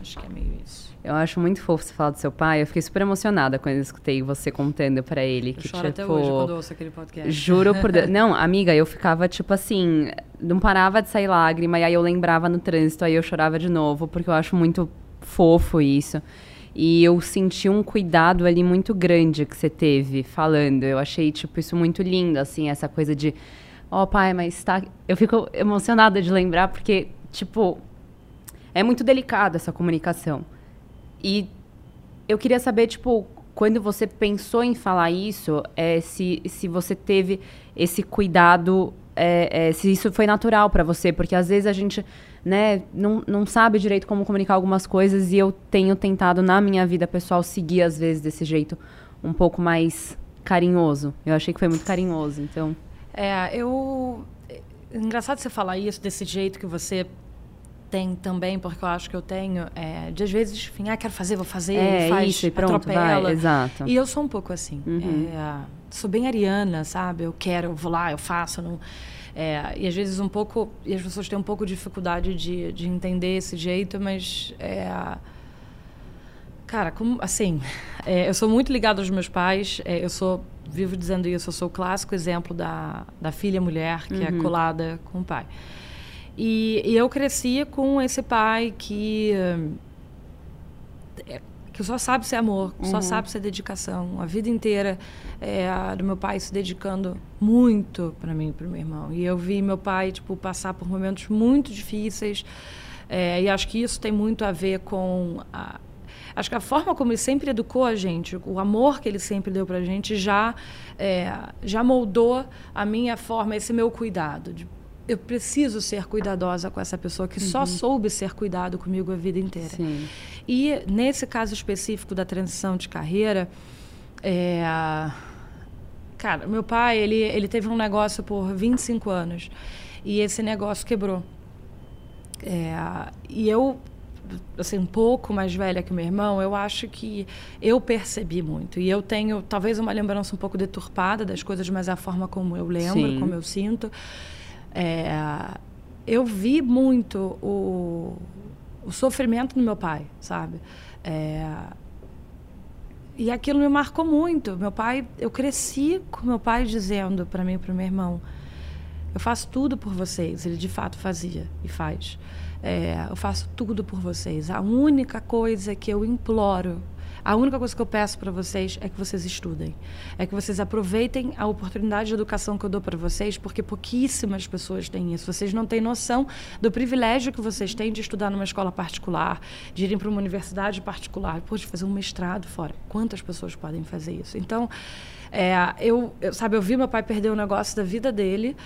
Acho que é meio isso. Eu acho muito fofo você falar do seu pai. Eu fiquei super emocionada quando eu escutei você contando para ele. Eu que, choro tipo, até hoje quando ouço aquele podcast. Juro por Deus. Não, amiga, eu ficava tipo assim... Não parava de sair lágrima. E aí eu lembrava no trânsito. Aí eu chorava de novo. Porque eu acho muito fofo isso. E eu senti um cuidado ali muito grande que você teve falando. Eu achei, tipo, isso muito lindo, assim, essa coisa de. Ó, oh, pai, mas tá. Eu fico emocionada de lembrar, porque, tipo, é muito delicado essa comunicação. E eu queria saber, tipo, quando você pensou em falar isso, é, se, se você teve esse cuidado, é, é, se isso foi natural para você, porque às vezes a gente né, não, não sabe direito como comunicar algumas coisas e eu tenho tentado na minha vida pessoal seguir às vezes desse jeito um pouco mais carinhoso. Eu achei que foi muito carinhoso, então. É, eu engraçado você falar isso desse jeito que você tem também, porque eu acho que eu tenho, é, de às vezes, enfim, ah, quero fazer, vou fazer, é, faz, isso, e pronto, atropela. Vai, exato. E eu sou um pouco assim. Uhum. É, sou bem ariana, sabe? Eu quero, eu vou lá, eu faço, não... É, e às vezes um pouco, e as pessoas têm um pouco de dificuldade de, de entender esse jeito, mas é, cara, como, assim, é, eu sou muito ligada aos meus pais, é, eu sou, vivo dizendo isso, eu sou o clássico exemplo da, da filha mulher que é uhum. é colada com o pai. E, e eu cresci com esse pai que que só sabe ser amor, uhum. só sabe ser dedicação. A vida inteira é, do meu pai se dedicando muito para mim e para meu irmão. E eu vi meu pai tipo passar por momentos muito difíceis. É, e acho que isso tem muito a ver com a, acho que a forma como ele sempre educou a gente, o amor que ele sempre deu para a gente já é, já moldou a minha forma, esse meu cuidado de eu preciso ser cuidadosa com essa pessoa que uhum. só soube ser cuidado comigo a vida inteira. Sim. E nesse caso específico da transição de carreira, é, cara, meu pai ele, ele teve um negócio por 25 anos e esse negócio quebrou. É, e eu assim, um pouco mais velha que meu irmão, eu acho que eu percebi muito. E eu tenho talvez uma lembrança um pouco deturpada das coisas, mas é a forma como eu lembro, Sim. como eu sinto. É, eu vi muito o, o sofrimento do meu pai, sabe? É, e aquilo me marcou muito. Meu pai, eu cresci com meu pai dizendo para mim e para meu irmão: eu faço tudo por vocês. Ele de fato fazia e faz. É, eu faço tudo por vocês. A única coisa que eu imploro a única coisa que eu peço para vocês é que vocês estudem. É que vocês aproveitem a oportunidade de educação que eu dou para vocês, porque pouquíssimas pessoas têm isso. Vocês não têm noção do privilégio que vocês têm de estudar numa escola particular, de irem para uma universidade particular, de fazer um mestrado fora. Quantas pessoas podem fazer isso? Então, é, eu, eu, sabe, eu vi meu pai perder o negócio da vida dele.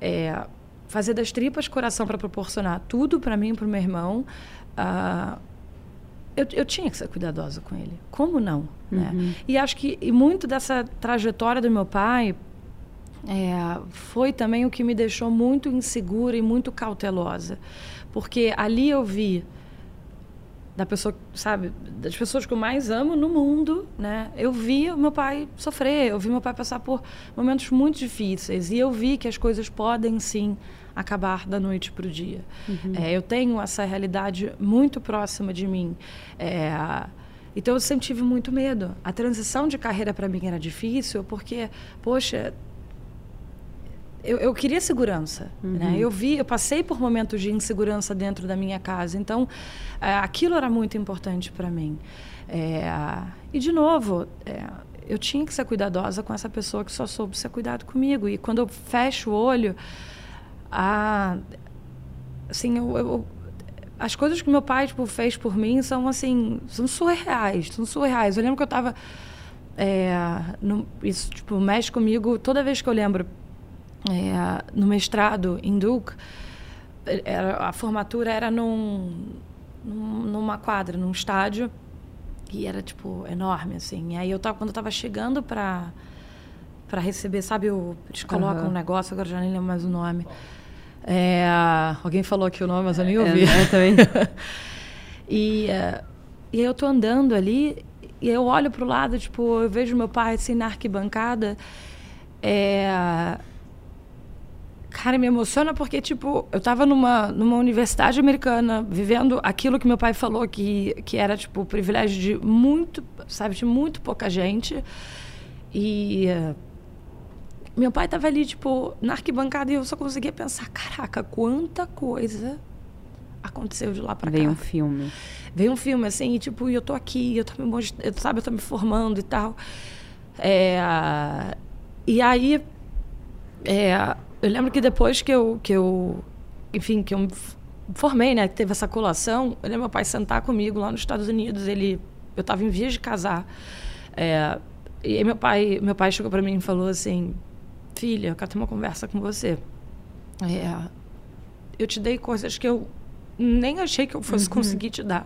É, fazer das tripas coração para proporcionar tudo para mim e para o meu irmão. Uh, eu, eu, tinha que ser cuidadosa com ele. Como não? Né? Uhum. Né? E acho que e muito dessa trajetória do meu pai é, foi também o que me deixou muito insegura e muito cautelosa. Porque ali eu vi da pessoa, sabe, das pessoas que eu mais amo no mundo, né? Eu vi o meu pai sofrer, eu vi meu pai passar por momentos muito difíceis e eu vi que as coisas podem sim acabar da noite para o dia. Uhum. É, eu tenho essa realidade muito próxima de mim. É, então eu sempre tive muito medo. A transição de carreira para mim era difícil porque, poxa, eu, eu queria segurança. Uhum. Né? Eu vi, eu passei por momentos de insegurança dentro da minha casa. Então é, aquilo era muito importante para mim. É, e de novo é, eu tinha que ser cuidadosa com essa pessoa que só soube ser cuidado comigo. E quando eu fecho o olho, a assim eu, eu, as coisas que meu pai tipo, fez por mim são assim são surreais são surreais. Eu lembro que eu estava é, no, isso tipo mexe comigo toda vez que eu lembro é, no mestrado em Duke era, a formatura era num, num, numa quadra num estádio e era tipo enorme assim. E aí eu tava quando eu estava chegando para para receber sabe o, eles colocam uhum. um negócio agora já nem lembro mais o nome é, alguém falou aqui o nome, mas eu nem ouvi. É, eu também. e, uh, e eu tô andando ali e eu olho pro lado, tipo, eu vejo meu pai assim na arquibancada. É, cara, me emociona porque, tipo, eu estava numa, numa universidade americana, vivendo aquilo que meu pai falou que, que era, tipo, o privilégio de muito, sabe, de muito pouca gente. E... Meu pai estava ali, tipo, na arquibancada e eu só conseguia pensar: caraca, quanta coisa aconteceu de lá para cá. Veio um filme. Veio um filme, assim, e tipo, eu tô aqui, eu tô me, eu, sabe, eu tô me formando e tal. É, e aí, é, eu lembro que depois que eu, que eu, enfim, que eu me formei, né, que teve essa colação, eu lembro meu pai sentar comigo lá nos Estados Unidos, ele, eu estava em vias de casar, é, e aí meu pai, meu pai chegou para mim e falou assim, filha, eu quero ter uma conversa com você. É, eu te dei coisas que eu nem achei que eu fosse uhum. conseguir te dar.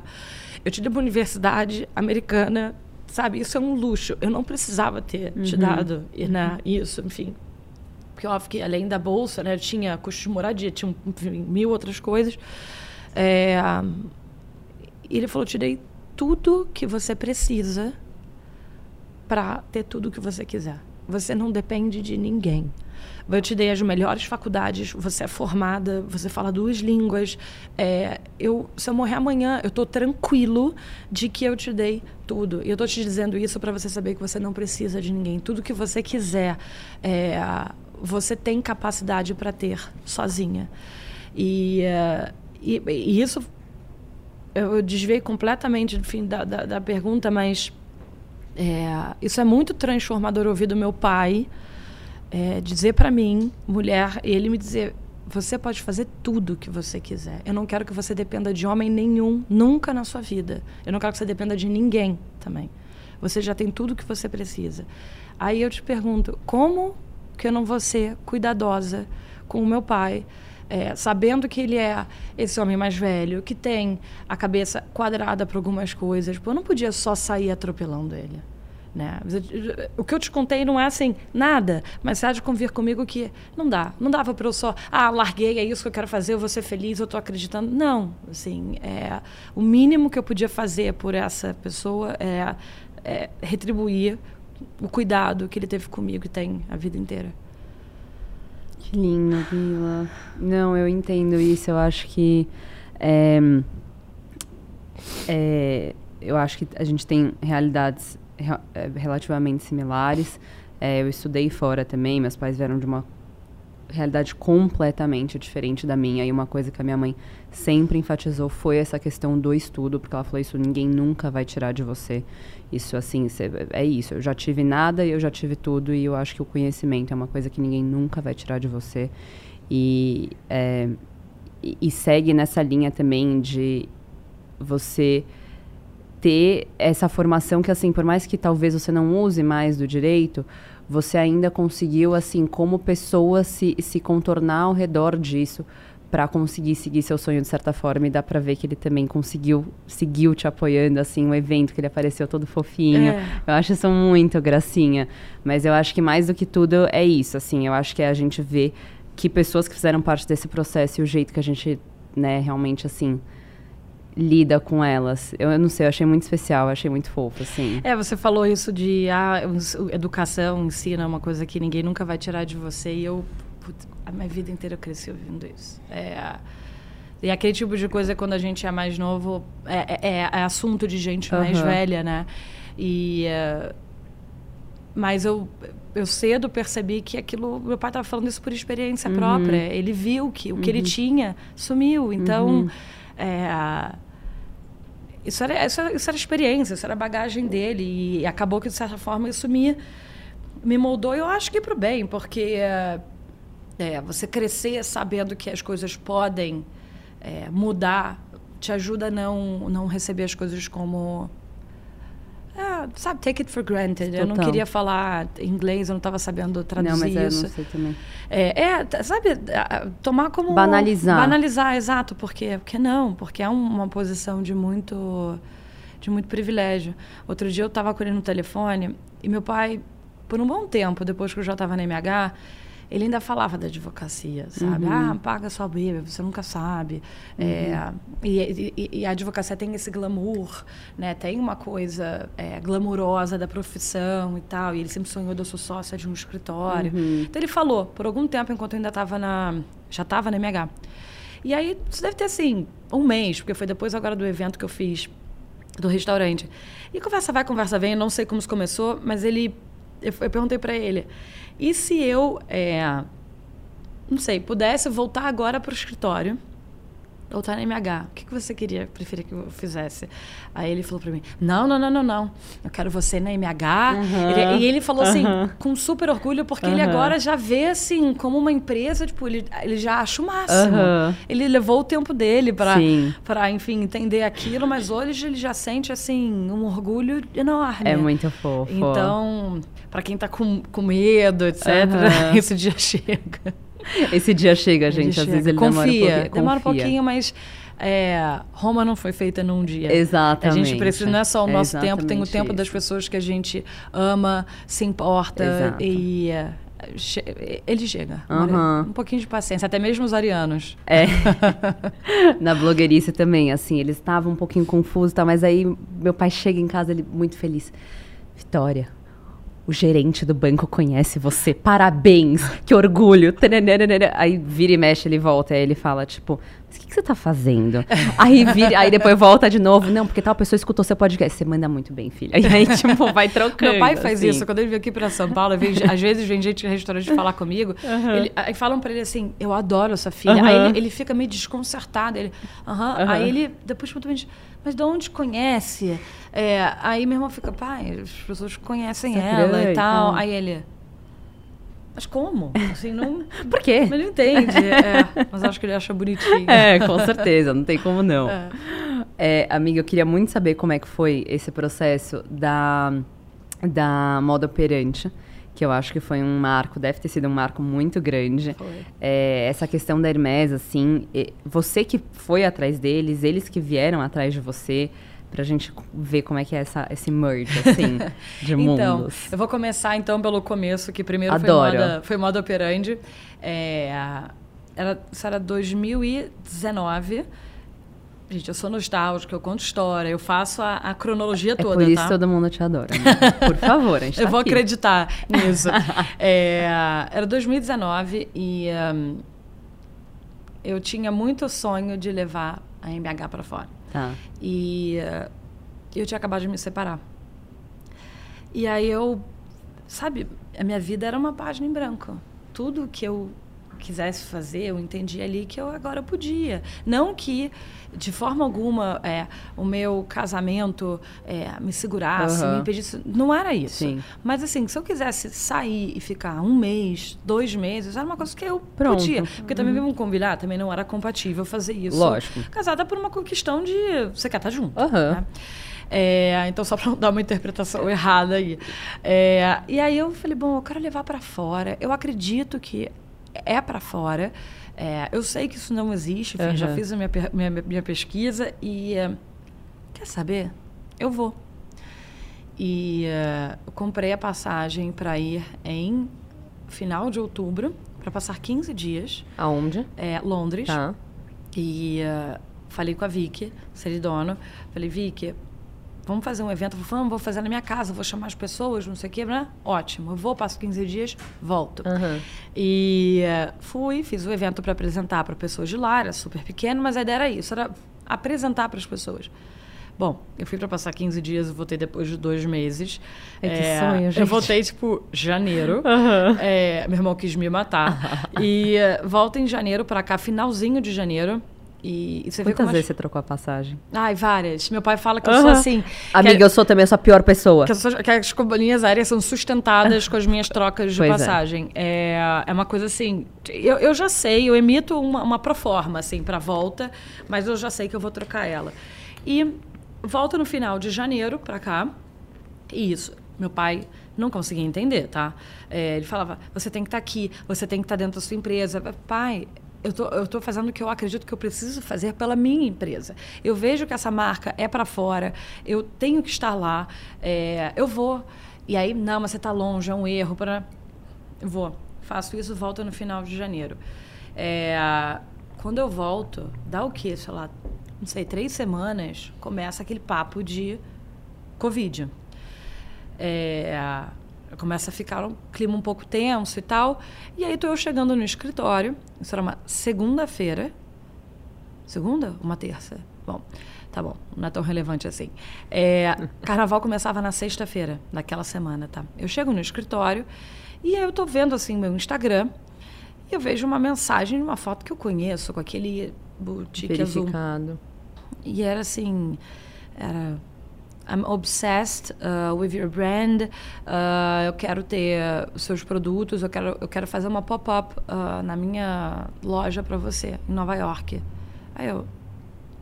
Eu te dei uma universidade americana, sabe? Isso é um luxo. Eu não precisava ter uhum. te dado né, isso, enfim. Porque, óbvio que além da bolsa, né, tinha custo de moradia, tinha enfim, mil outras coisas. É, ele falou: te dei tudo que você precisa para ter tudo que você quiser. Você não depende de ninguém. Eu te dei as melhores faculdades, você é formada, você fala duas línguas. É, eu, se eu morrer amanhã, eu estou tranquilo de que eu te dei tudo. E eu estou te dizendo isso para você saber que você não precisa de ninguém. Tudo que você quiser, é, você tem capacidade para ter sozinha. E, é, e, e, isso eu desviei completamente enfim, da, da, da pergunta, mas é, isso é muito transformador ouvir do meu pai é, dizer para mim, mulher, ele me dizer: você pode fazer tudo o que você quiser. Eu não quero que você dependa de homem nenhum, nunca na sua vida. Eu não quero que você dependa de ninguém também. Você já tem tudo o que você precisa. Aí eu te pergunto: como que eu não vou ser cuidadosa com o meu pai? É, sabendo que ele é esse homem mais velho, que tem a cabeça quadrada para algumas coisas, eu não podia só sair atropelando ele. Né? O que eu te contei não é assim, nada, mas você há de convir comigo que não dá. Não dava para eu só, ah, larguei, é isso que eu quero fazer, eu vou ser feliz, eu estou acreditando. Não, assim, é, o mínimo que eu podia fazer por essa pessoa é, é retribuir o cuidado que ele teve comigo e tem a vida inteira. Que lindo, Bila. Não, eu entendo isso. Eu acho que. É, é, eu acho que a gente tem realidades é, relativamente similares. É, eu estudei fora também, meus pais vieram de uma realidade completamente diferente da minha. E uma coisa que a minha mãe sempre enfatizou foi essa questão do estudo, porque ela falou: Isso ninguém nunca vai tirar de você. Isso, assim, cê, é isso. Eu já tive nada e eu já tive tudo. E eu acho que o conhecimento é uma coisa que ninguém nunca vai tirar de você. E, é, e, e segue nessa linha também de você ter essa formação que, assim, por mais que talvez você não use mais do direito, você ainda conseguiu, assim, como pessoa, se, se contornar ao redor disso para conseguir seguir seu sonho de certa forma e dá para ver que ele também conseguiu seguiu te apoiando assim um evento que ele apareceu todo fofinho é. eu acho isso muito gracinha mas eu acho que mais do que tudo é isso assim eu acho que é a gente ver que pessoas que fizeram parte desse processo e o jeito que a gente né realmente assim lida com elas. Eu, eu, não sei, eu achei muito especial, achei muito fofo, assim. É, você falou isso de ah, educação, ensina, é uma coisa que ninguém nunca vai tirar de você. E eu, putz, a minha vida inteira eu cresci ouvindo isso. É, e aquele tipo de coisa quando a gente é mais novo, é, é, é assunto de gente uhum. mais velha, né? E... Uh, mas eu, eu cedo percebi que aquilo... Meu pai estava falando isso por experiência uhum. própria. Ele viu que o que ele uhum. tinha sumiu. Então... Uhum. É, isso era, isso era, isso era experiência, isso era bagagem dele. E acabou que, de certa forma, isso me, me moldou. Eu acho que para o bem, porque é, você crescer sabendo que as coisas podem é, mudar te ajuda a não, não receber as coisas como é, sabe, take it for granted. Total. Eu não queria falar inglês, eu não estava sabendo traduzir não, mas isso. Eu não sei também. É, é, sabe, tomar como. Banalizar. Banalizar, exato. Por quê? Porque não, porque é uma posição de muito, de muito privilégio. Outro dia eu estava com ele no telefone e meu pai, por um bom tempo, depois que eu já estava na MH, ele ainda falava da advocacia, sabe? Uhum. Ah, paga sua Bíblia, você nunca sabe. Uhum. É, e, e, e, a advocacia tem esse glamour, né? Tem uma coisa é, glamurosa da profissão e tal. E ele sempre sonhou de eu sou sócia de um escritório. Uhum. Então ele falou, por algum tempo, enquanto eu ainda estava na... Já estava na MH. E aí, isso deve ter, assim, um mês, porque foi depois agora do evento que eu fiz do restaurante. E conversa vai, conversa vem, eu não sei como isso começou, mas ele... Eu, eu perguntei para ele... E se eu, é, não sei, pudesse voltar agora para o escritório, voltar na MH, o que, que você queria, preferir que eu fizesse? Aí ele falou para mim, não, não, não, não, não, eu quero você na MH. Uhum, ele, e ele falou assim, com super orgulho, porque uhum. ele agora já vê, assim, como uma empresa, tipo, ele, ele já acha o máximo. Ele levou o tempo dele para, enfim, entender aquilo, mas hoje ele já sente, assim, um orgulho enorme. É muito fofo. Então para quem tá com, com medo, etc. Uhum. Esse dia chega. Esse dia chega, gente. Às chega. vezes ele Confia. demora um pouquinho. Demora um pouquinho, mas é, Roma não foi feita num dia. Exatamente. A gente precisa, não é só o nosso tempo, tem o tempo isso. das pessoas que a gente ama, se importa Exato. e. É, ele chega. Uhum. Um pouquinho de paciência, até mesmo os arianos. É. Na blogueirice também, assim, eles estavam um pouquinho confusos, tá? mas aí meu pai chega em casa, ele muito feliz. Vitória, o gerente do banco conhece você, parabéns, que orgulho. Aí vira e mexe, ele volta, aí ele fala, tipo, o que, que, você tá fazendo? aí, vira, aí depois volta de novo, não, porque tal pessoa escutou seu podcast. Você manda muito bem, filha. E aí, tipo, vai trocando. Meu pai faz assim. isso, quando ele vem aqui pra São Paulo, vem, às vezes vem gente no restaurante falar comigo, uhum. ele, aí falam pra ele assim, eu adoro essa filha. Uhum. Aí ele, ele, fica meio desconcertado, ele, aí ele, depois, mas de onde conhece? É, aí meu irmão fica, pai, as pessoas conhecem Você ela e tal. Aí ele. Mas como? Assim, não... Por quê? Mas não entende. É, mas acho que ele acha bonitinho. É, com certeza, não tem como não. É. É, amiga, eu queria muito saber como é que foi esse processo da, da moda operante que eu acho que foi um marco, deve ter sido um marco muito grande. É, essa questão da Hermes, assim, você que foi atrás deles, eles que vieram atrás de você, pra gente ver como é que é essa, esse merge, assim, de então, mundos. Eu vou começar, então, pelo começo, que primeiro Adoro. foi moda, foi moda operandi. É, era, isso era 2019 Gente, eu sou nostálgica, eu conto história, eu faço a, a cronologia É toda, por isso tá? todo mundo te adora. né? Por favor, a gente Eu tá vou aqui. acreditar nisso. É, era 2019 e hum, eu tinha muito sonho de levar a MBH para fora. Tá. E eh, eu tinha acabado de me separar. E aí eu, sabe, a minha vida era uma página em branco. Tudo que eu quisesse fazer, eu entendi ali que eu agora podia. Não que, de forma alguma, é, o meu casamento é, me segurasse, Aham. me impedisse. Não era isso. Sim. Mas assim, se eu quisesse sair e ficar um mês, dois meses, era uma coisa que eu Pronto. podia. Porque também, vamos combinar, também não era compatível fazer isso. Lógico. Casada por uma questão de você quer estar junto. Aham. né? É, então, só para não dar uma interpretação errada aí. É, e aí eu falei, bom, eu quero levar para fora. Eu acredito que é para fora. É, eu sei que isso não existe, enfim, já Aham. fiz a minha, minha, minha pesquisa e. é, quer saber? Eu vou. E eu comprei a passagem para ir em final de outubro, para passar 15 dias, Aonde? é, Londres. Tá. E eh, falei com a Vicky, Seridono. Falei, Vicky, vamos fazer um evento? Vamos, vou fazer na minha casa, vou chamar as pessoas, não sei o quê, né? Ótimo. Eu vou, passo 15 dias, volto. Aham. E eh, fui, fiz o evento para apresentar para pessoas de lá, era super pequeno, mas a ideia era isso, era apresentar para as pessoas. Bom, eu fui para passar 15 dias e voltei depois de dois meses. Ai, que sonho, Eu gente. voltei, tipo, janeiro. É, meu irmão quis me matar. e volto em janeiro para cá, finalzinho de janeiro. E, e você Quantas vezes você trocou a passagem? Ai, várias. Meu pai fala que eu sou assim. Amiga, que, eu sou também a sua pior pessoa. que, sou- que as companhias aéreas são sustentadas com as minhas trocas de Pois é. passagem. É. É, uma coisa assim. Eu, eu já sei, eu emito uma, uma proforma, assim, para volta, mas eu já sei que eu vou trocar ela. E volto no final de janeiro para cá. E isso, meu pai não conseguia entender, tá? É, ele falava: você tem que estar aqui, você tem que estar dentro da sua empresa. Pai, eu tô, tô fazendo o que eu acredito que eu preciso fazer pela minha empresa. Eu vejo que essa marca é para fora, eu tenho que estar lá, é, eu vou. E aí, não, mas você está longe, é um erro. Pra... Vou, faço isso, volto no final de janeiro. É, quando eu volto, dá o quê? Sei lá, não sei, três semanas, começa aquele papo de Covid. É, começa a ficar um clima um pouco tenso e tal. E aí tô eu chegando no escritório, isso era uma segunda-feira. Segunda? Uma terça? Bom, tá bom, não é tão relevante assim. É, carnaval começava na sexta-feira daquela semana, tá? Eu chego no escritório e aí eu tô vendo assim meu Instagram e eu vejo uma mensagem de uma foto que eu conheço com aquele boutique azul. Verificado. E era assim, era I'm obsessed uh, with your brand. uh, eu quero ter os seus produtos. Eu quero, eu quero fazer uma pop-up uh, na minha loja para você em Nova York. Aí eu,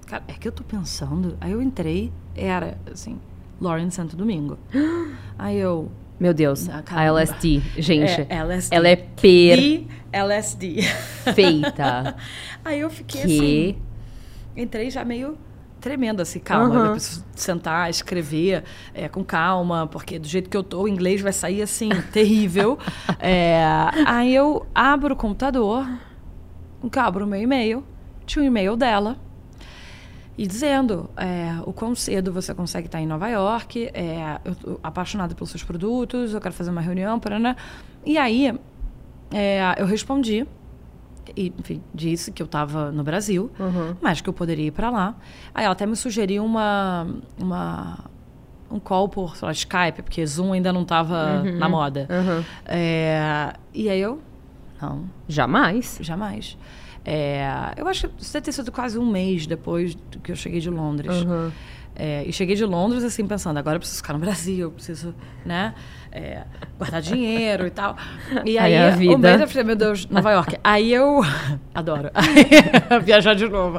cara, é que eu tô pensando. Aí eu entrei, era assim, Lauren Santo Domingo. Aí eu, Meu Deus, Ah, a. LSD, gente. É, LSD. Ela é The LSD. perfeita. Aí eu fiquei que assim. Entrei já meio tremendo, assim, calma. Aham. Eu preciso sentar, escrever é, com calma, porque do jeito que eu tô, o inglês vai sair assim, terrível. É, aí eu abro o computador, abro o meu e-mail, tinha o e-mail dela. E dizendo é, o quão cedo você consegue estar em Nova York, eu tô apaixonada pelos seus produtos, eu quero fazer uma reunião, paraná. E aí eu respondi, enfim, disse que eu estava no Brasil, Uhum. mas que eu poderia ir para lá. Aí ela até me sugeriu uma, uma um call por lá, Skype, porque Zoom ainda não estava na moda. Uhum. É, e aí eu, não, Jamais. jamais. É, eu acho que isso deve ter sido quase um mês depois que eu cheguei de Londres. Uhum. É, e cheguei de Londres assim pensando, agora eu preciso ficar no Brasil, eu preciso, né, é, guardar dinheiro e tal. E Aí aí, a vida. o mês eu falei, meu Deus, Nova York. Aí eu adoro viajar de novo.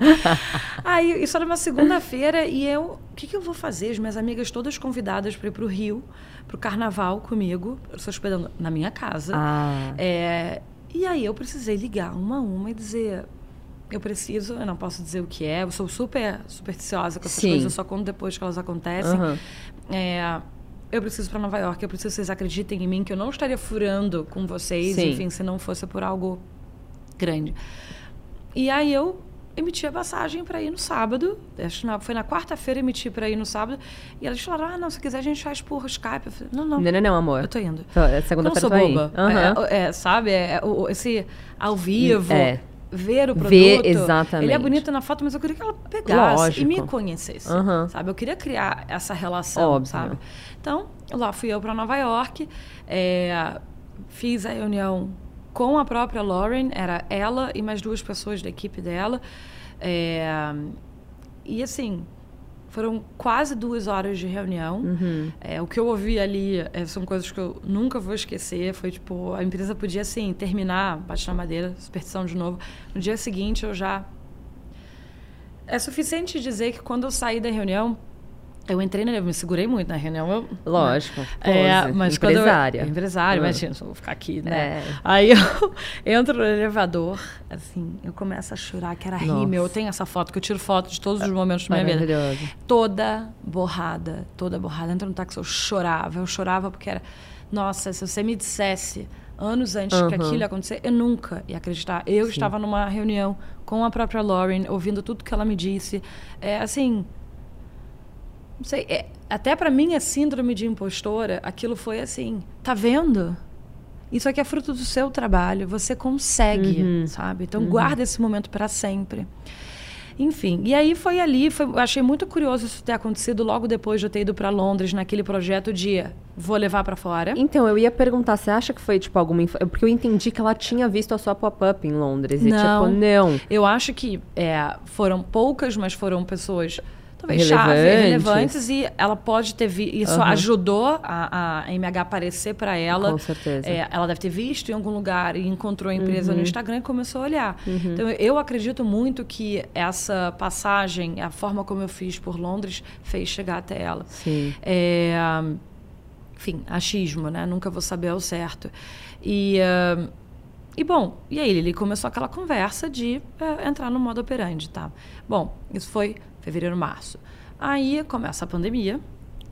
Aí isso era uma segunda-feira e eu, o que, que eu vou fazer? As minhas amigas todas convidadas para ir para o Rio, para o Carnaval comigo, eu estou hospedando na minha casa. Ah. É, e aí eu precisei ligar uma a uma e dizer. Eu preciso, eu não posso dizer o que é, eu sou super supersticiosa com essas Sim. coisas, eu só conto depois que elas acontecem. Aham. É, eu preciso para Nova York, eu preciso que vocês acreditem em mim, que eu não estaria furando com vocês, Sim. enfim, se não fosse por algo grande. E aí eu emiti a passagem para ir no sábado. Acho que na- foi na quarta-feira emiti para ir no sábado. E elas falaram: ah, não, se quiser a gente faz por Skype. Eu falei: não, não. Não, não, não, amor. Eu tô indo. É Eu não Segunda-feira sou boba. Aham. É, é, sabe? É, o- esse ao vivo. É. Ver o produto. Ver, exatamente. Ele é bonito na foto, mas eu queria que ela pegasse Lógico. e me conhecesse. Aham. Sabe? Eu queria criar essa relação, Óbvio. sabe? Então, lá fui eu para Nova York. é, fiz a reunião com a própria Lauren. Era ela e mais duas pessoas da equipe dela. É, e assim, foram quase duas horas de reunião. Uhum. É, o que eu ouvi ali é, são coisas que eu nunca vou esquecer. Foi tipo, a empresa podia assim, terminar, bate na madeira, superstição de novo. No dia seguinte eu já. É suficiente dizer que quando eu saí da reunião, eu entrei. Eu me segurei muito na reunião. Eu, Lógico. é, pose, mas quando eu- empresária. Ah. imagina, só vou ficar aqui, né? É. Aí eu entro no elevador, assim, eu começo a chorar, que era rímel. Eu tenho essa foto, que eu tiro foto de todos os momentos da minha vida toda borrada, toda borrada. Entra no táxi, eu chorava. Eu chorava porque era. Nossa, se você me dissesse anos antes que Aham. aquilo ia acontecer, eu nunca ia acreditar. Eu estava numa reunião com a própria Lauren, ouvindo tudo que ela me disse. É assim. Não sei, é, até para minha síndrome de impostora, aquilo foi assim: tá vendo? Isso aqui é fruto do seu trabalho, você consegue, Uhum. sabe? Então guarda esse momento para sempre. Enfim, e aí foi ali, foi, eu achei muito curioso isso ter acontecido logo depois de eu ter ido para Londres naquele projeto de vou levar para fora. Então, eu ia perguntar, você acha que foi, tipo, alguma... info- Porque eu entendi que ela tinha visto a sua pop-up em Londres. E, Não. tipo, não. Eu acho que é, foram poucas, mas foram pessoas talvez Relevantes. chave, relevantes e ela pode ter visto. Isso Aham. ajudou a, a MH aparecer para ela. Com certeza. É, ela deve ter visto em algum lugar e encontrou a empresa Uhum. no Instagram e começou a olhar. Então eu acredito muito que essa passagem, a forma como eu fiz por Londres, fez chegar até ela. Sim. É, enfim, achismo, né? Nunca vou saber ao certo. E, ah, e bom, e aí ele começou aquela conversa de eh, entrar no modo operandi, tá? Bom, isso foi fevereiro, março. Aí começa a pandemia,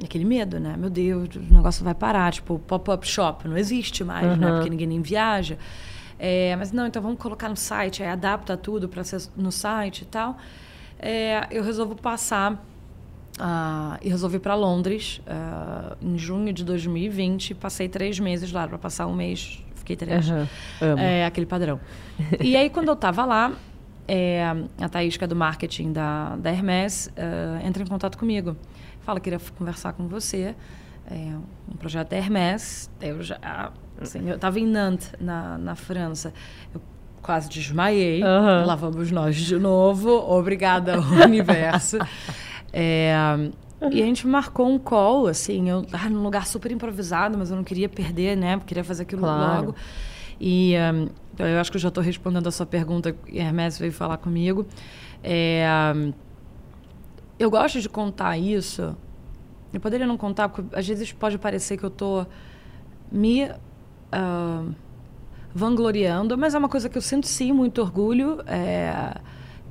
aquele medo, né? Meu Deus, o negócio vai parar. Tipo, pop-up shop não existe mais, né? Aham. Porque ninguém nem viaja. É, mas não, então vamos colocar no site, aí adapta tudo para ser no site e tal. É, eu resolvo passar ah, e resolvi para Londres ah, em junho de 2020. Passei três meses lá para passar um mês. Fiquei três. Amo. É aquele padrão. e aí, quando eu estava lá, é, a Thaís, que é do marketing da, da Hermès, ah, entra em contato comigo. Fala, queria conversar com você. É, um projeto da Hermès. Eu já. Assim, eu estava em Nantes, na, na França. Eu quase desmaiei. Aham. Lá vamos nós de novo. Obrigada, universo. É, e a gente marcou um call, assim, eu tava num lugar super improvisado, mas eu não queria perder, né? Queria fazer aquilo Claro. logo. E um, então eu acho que eu já estou respondendo a sua pergunta, Hermes veio falar comigo. É, eu gosto de contar isso. Eu poderia não contar, porque às vezes pode parecer que eu estou me ah, vangloriando, mas é uma coisa que eu sinto sim muito orgulho. é,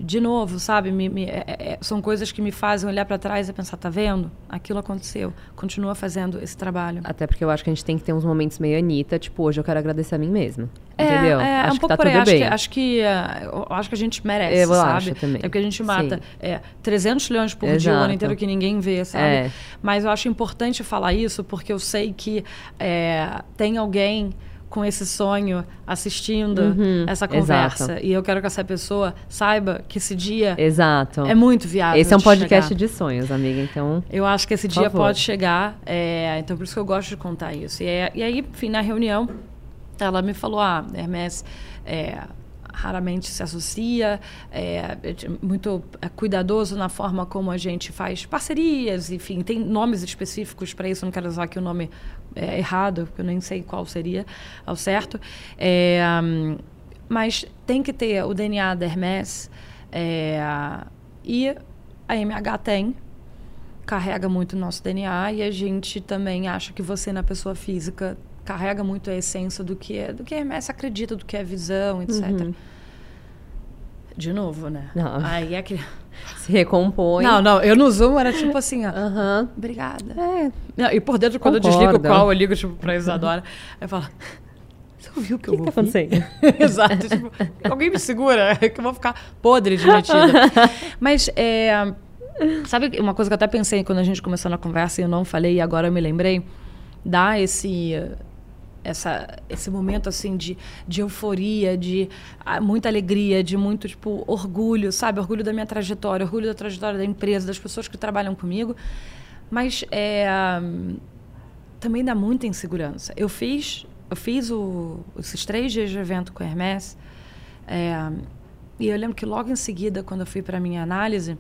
de novo, sabe? Me- me- é- é- são coisas que me fazem olhar para trás e pensar, tá vendo? Aquilo aconteceu. Continua fazendo esse trabalho. Até porque eu acho que a gente tem que ter uns momentos meio Anitta, tipo, hoje eu quero agradecer a mim mesma. É, entendeu? É, acho um que pouco tá por aí. tudo Acho bem. que, acho que eu acho que a gente merece, Eu sabe? acho também. É porque a gente mata é, 300 leões por dia o Exato. ano inteiro que ninguém vê, sabe? É. Mas eu acho importante falar isso porque eu sei que é, tem alguém com esse sonho assistindo Uhum, essa exato. conversa. E eu quero que essa pessoa saiba que esse dia Exato. é muito viável. Esse é um de podcast chegar. de sonhos, amiga. Então, Eu acho que esse dia favor. pode chegar, é, então por isso que eu gosto de contar isso. E, é- e aí, enfim, na reunião, ela me falou: ah, Hermes é, raramente se associa, é, é muito é, cuidadoso na forma como a gente faz parcerias, enfim, tem nomes específicos para isso, não quero usar aqui o nome é, errado, porque eu nem sei qual seria ao certo. É, mas tem que ter o DNA da Hermes é, e a MH tem carrega muito o nosso DNA e a gente também acha que você na pessoa física carrega muito a essência do que é, do que a Hermes acredita, do que é visão, etc. De novo, né? Não. Aí é que se recompõe. Não, não, eu no Zoom era tipo assim, ó. Aham. Obrigada. É, Não, e por dentro, quando eu Concordo. desligo o call, eu ligo tipo, pra Isadora. Eu falo, Você ouviu o que, que, que tá acontecendo? Exato. Tipo, alguém me segura, que eu vou ficar podre de metida. Mas, é, sabe uma coisa que eu até pensei quando a gente começou na conversa e eu não falei e agora eu me lembrei? Dá esse, essa, esse momento, assim, de, de euforia, de ah, muita alegria, de muito, tipo, orgulho, sabe? Orgulho da minha trajetória, orgulho da trajetória da empresa, das pessoas que trabalham comigo. Mas, é, também dá muita insegurança. Eu fiz eu fiz o, esses três dias de evento com a Hermes. É, e eu lembro que logo em seguida, quando eu fui para minha análise,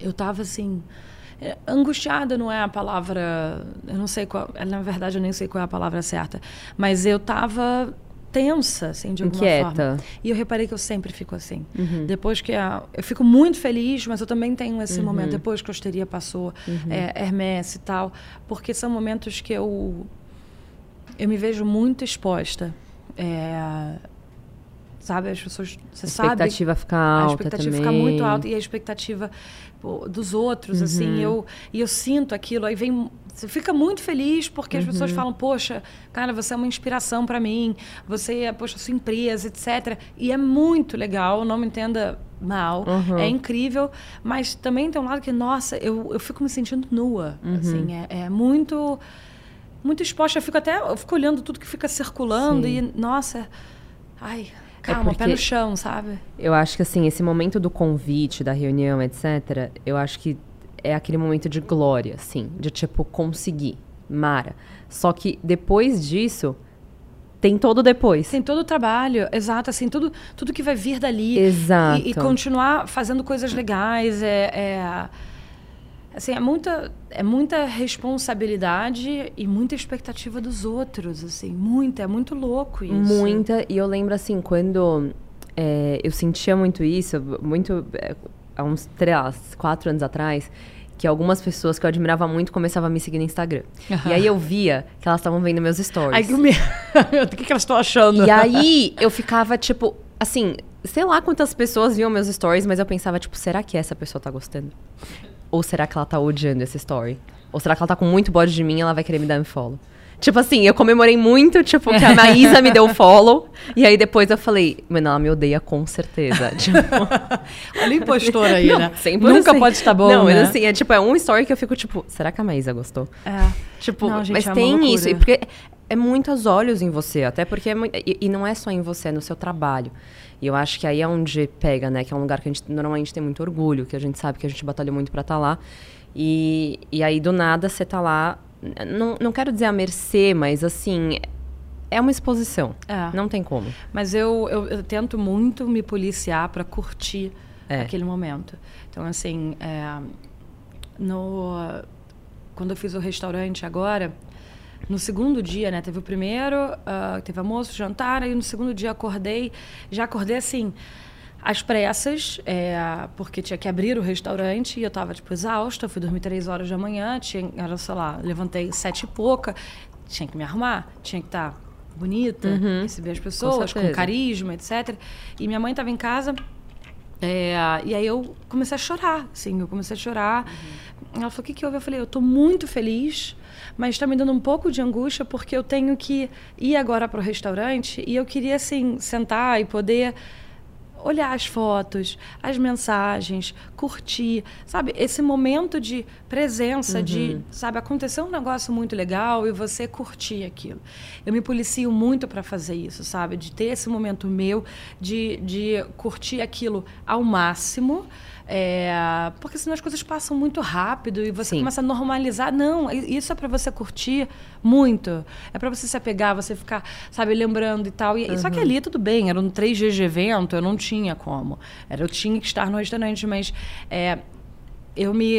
eu estava assim. É, angustiada não é a palavra. Eu não sei qual. Na verdade, eu nem sei qual é a palavra certa. Mas eu estava tensa, assim, de alguma Inquieta. forma. E eu reparei que eu sempre fico assim. Uhum. Depois que a, eu fico muito feliz, mas eu também tenho esse uhum. momento depois que a histeria passou, uhum. é, Hermes e tal, porque são momentos que eu eu me vejo muito exposta. É, sabe, as pessoas. Você a expectativa sabe, fica alta. A expectativa também. fica muito alta e a expectativa pô, dos outros, uhum. assim. Eu, e eu sinto aquilo. Aí vem. Você fica muito feliz porque as pessoas falam, poxa, cara, você é uma inspiração para mim, você é, poxa, sua empresa, etc. E é muito legal, não me entenda mal, Uhum. é incrível, mas também tem um lado que, nossa, eu, eu fico me sentindo nua, assim, é, é muito muito exposta. Eu fico até eu fico olhando tudo que fica circulando Sim. e, nossa, ai, calma, porque- pé no chão, sabe? Eu acho que assim, esse momento do convite, da reunião, etc., eu acho que é aquele momento de glória, assim, de tipo, conseguir, Mara. Só que depois disso, tem todo depois. Tem todo o trabalho, exato, assim, tudo, tudo que vai vir dali. Exato. E, e continuar fazendo coisas legais, é, é assim, é muita, é muita responsabilidade e muita expectativa dos outros, assim, muita, é muito louco isso. Muita. E eu lembro, assim, quando é, eu sentia muito isso, muito. é, há uns três, quatro anos atrás, que algumas pessoas que eu admirava muito começavam a me seguir no Instagram. Aham. E aí eu via que elas estavam vendo meus stories. Ai, que me... o que, que elas estão achando? E aí eu ficava, tipo, assim, sei lá quantas pessoas viam meus stories, mas eu pensava, tipo, será que essa pessoa tá gostando? Ou será que ela tá odiando esse story? Ou será que ela tá com muito bode de mim e ela vai querer me dar um follow? Tipo assim, eu comemorei muito, tipo, que a Maísa me deu follow. E aí depois eu falei, mano, ela me odeia com certeza. tipo, Olha a impostora aí, não, né? Nunca assim. pode estar bom, Não, né? mas assim, é tipo, é um story que eu fico, tipo, será que a Maísa gostou? É. Tipo, Não, gente, mas é tem isso. E porque é muitos olhos em você, até porque é e, e não é só em você, é no seu trabalho. E eu acho que aí é onde pega, né? Que é um lugar que a gente normalmente tem muito orgulho, que a gente sabe que a gente batalhou muito pra estar lá. E, e aí, do nada, você tá lá. Não, não quero dizer à mercê, mas assim. É uma exposição. É. Não tem como. Mas eu, eu, eu tento muito me policiar para curtir É. aquele momento. Então, assim, é, no, quando eu fiz o restaurante agora, no segundo dia, né? Teve o primeiro, ah, teve almoço, jantar, aí no segundo dia acordei, já acordei assim, às pressas, é, porque tinha que abrir o restaurante e eu tava, tipo, exausta, fui dormir três horas da manhã, tinha, era, sei lá, levantei sete e pouca, tinha que me arrumar, tinha que estar bonita, receber as pessoas, com, certeza. carisma, etc. E minha mãe estava em casa, é, e aí eu comecei a chorar, assim, eu comecei a chorar. Ela falou, o que que houve? Eu falei, eu tô muito feliz, mas está me dando um pouco de angústia porque eu tenho que ir agora para o restaurante e eu queria, assim, sentar e poder olhar as fotos, as mensagens, curtir, sabe? Esse momento de presença, de, sabe, acontecer um negócio muito legal e você curtir aquilo. Eu me policio muito para fazer isso, sabe? De ter esse momento meu, de, de curtir aquilo ao máximo. É, porque senão as coisas passam muito rápido e você Sim. começa a normalizar. Não, isso é para você curtir muito. É para você se apegar, você ficar, sabe, lembrando e tal. E, Só que ali tudo bem, eram três dias de evento, eu não tinha como. Era, eu tinha que estar no restaurante, mas é, eu me.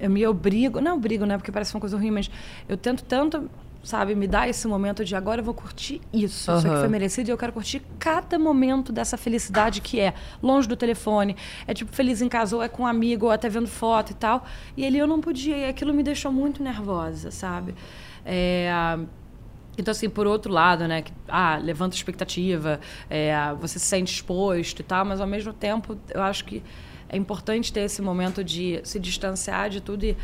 Eu me obrigo, não obrigo, né? Porque parece uma coisa ruim, mas eu tento tanto, sabe, me dar esse momento de agora eu vou curtir isso. Isso aqui foi merecido e eu quero curtir cada momento dessa felicidade que é longe do telefone. É tipo feliz em casa, ou é com um amigo, ou até vendo foto e tal. E ali eu não podia, e aquilo me deixou muito nervosa, sabe? É, então, assim, por outro lado, né? Que, ah, levanta expectativa, é, você se sente exposto e tal, mas ao mesmo tempo eu acho que é importante ter esse momento de se distanciar de tudo e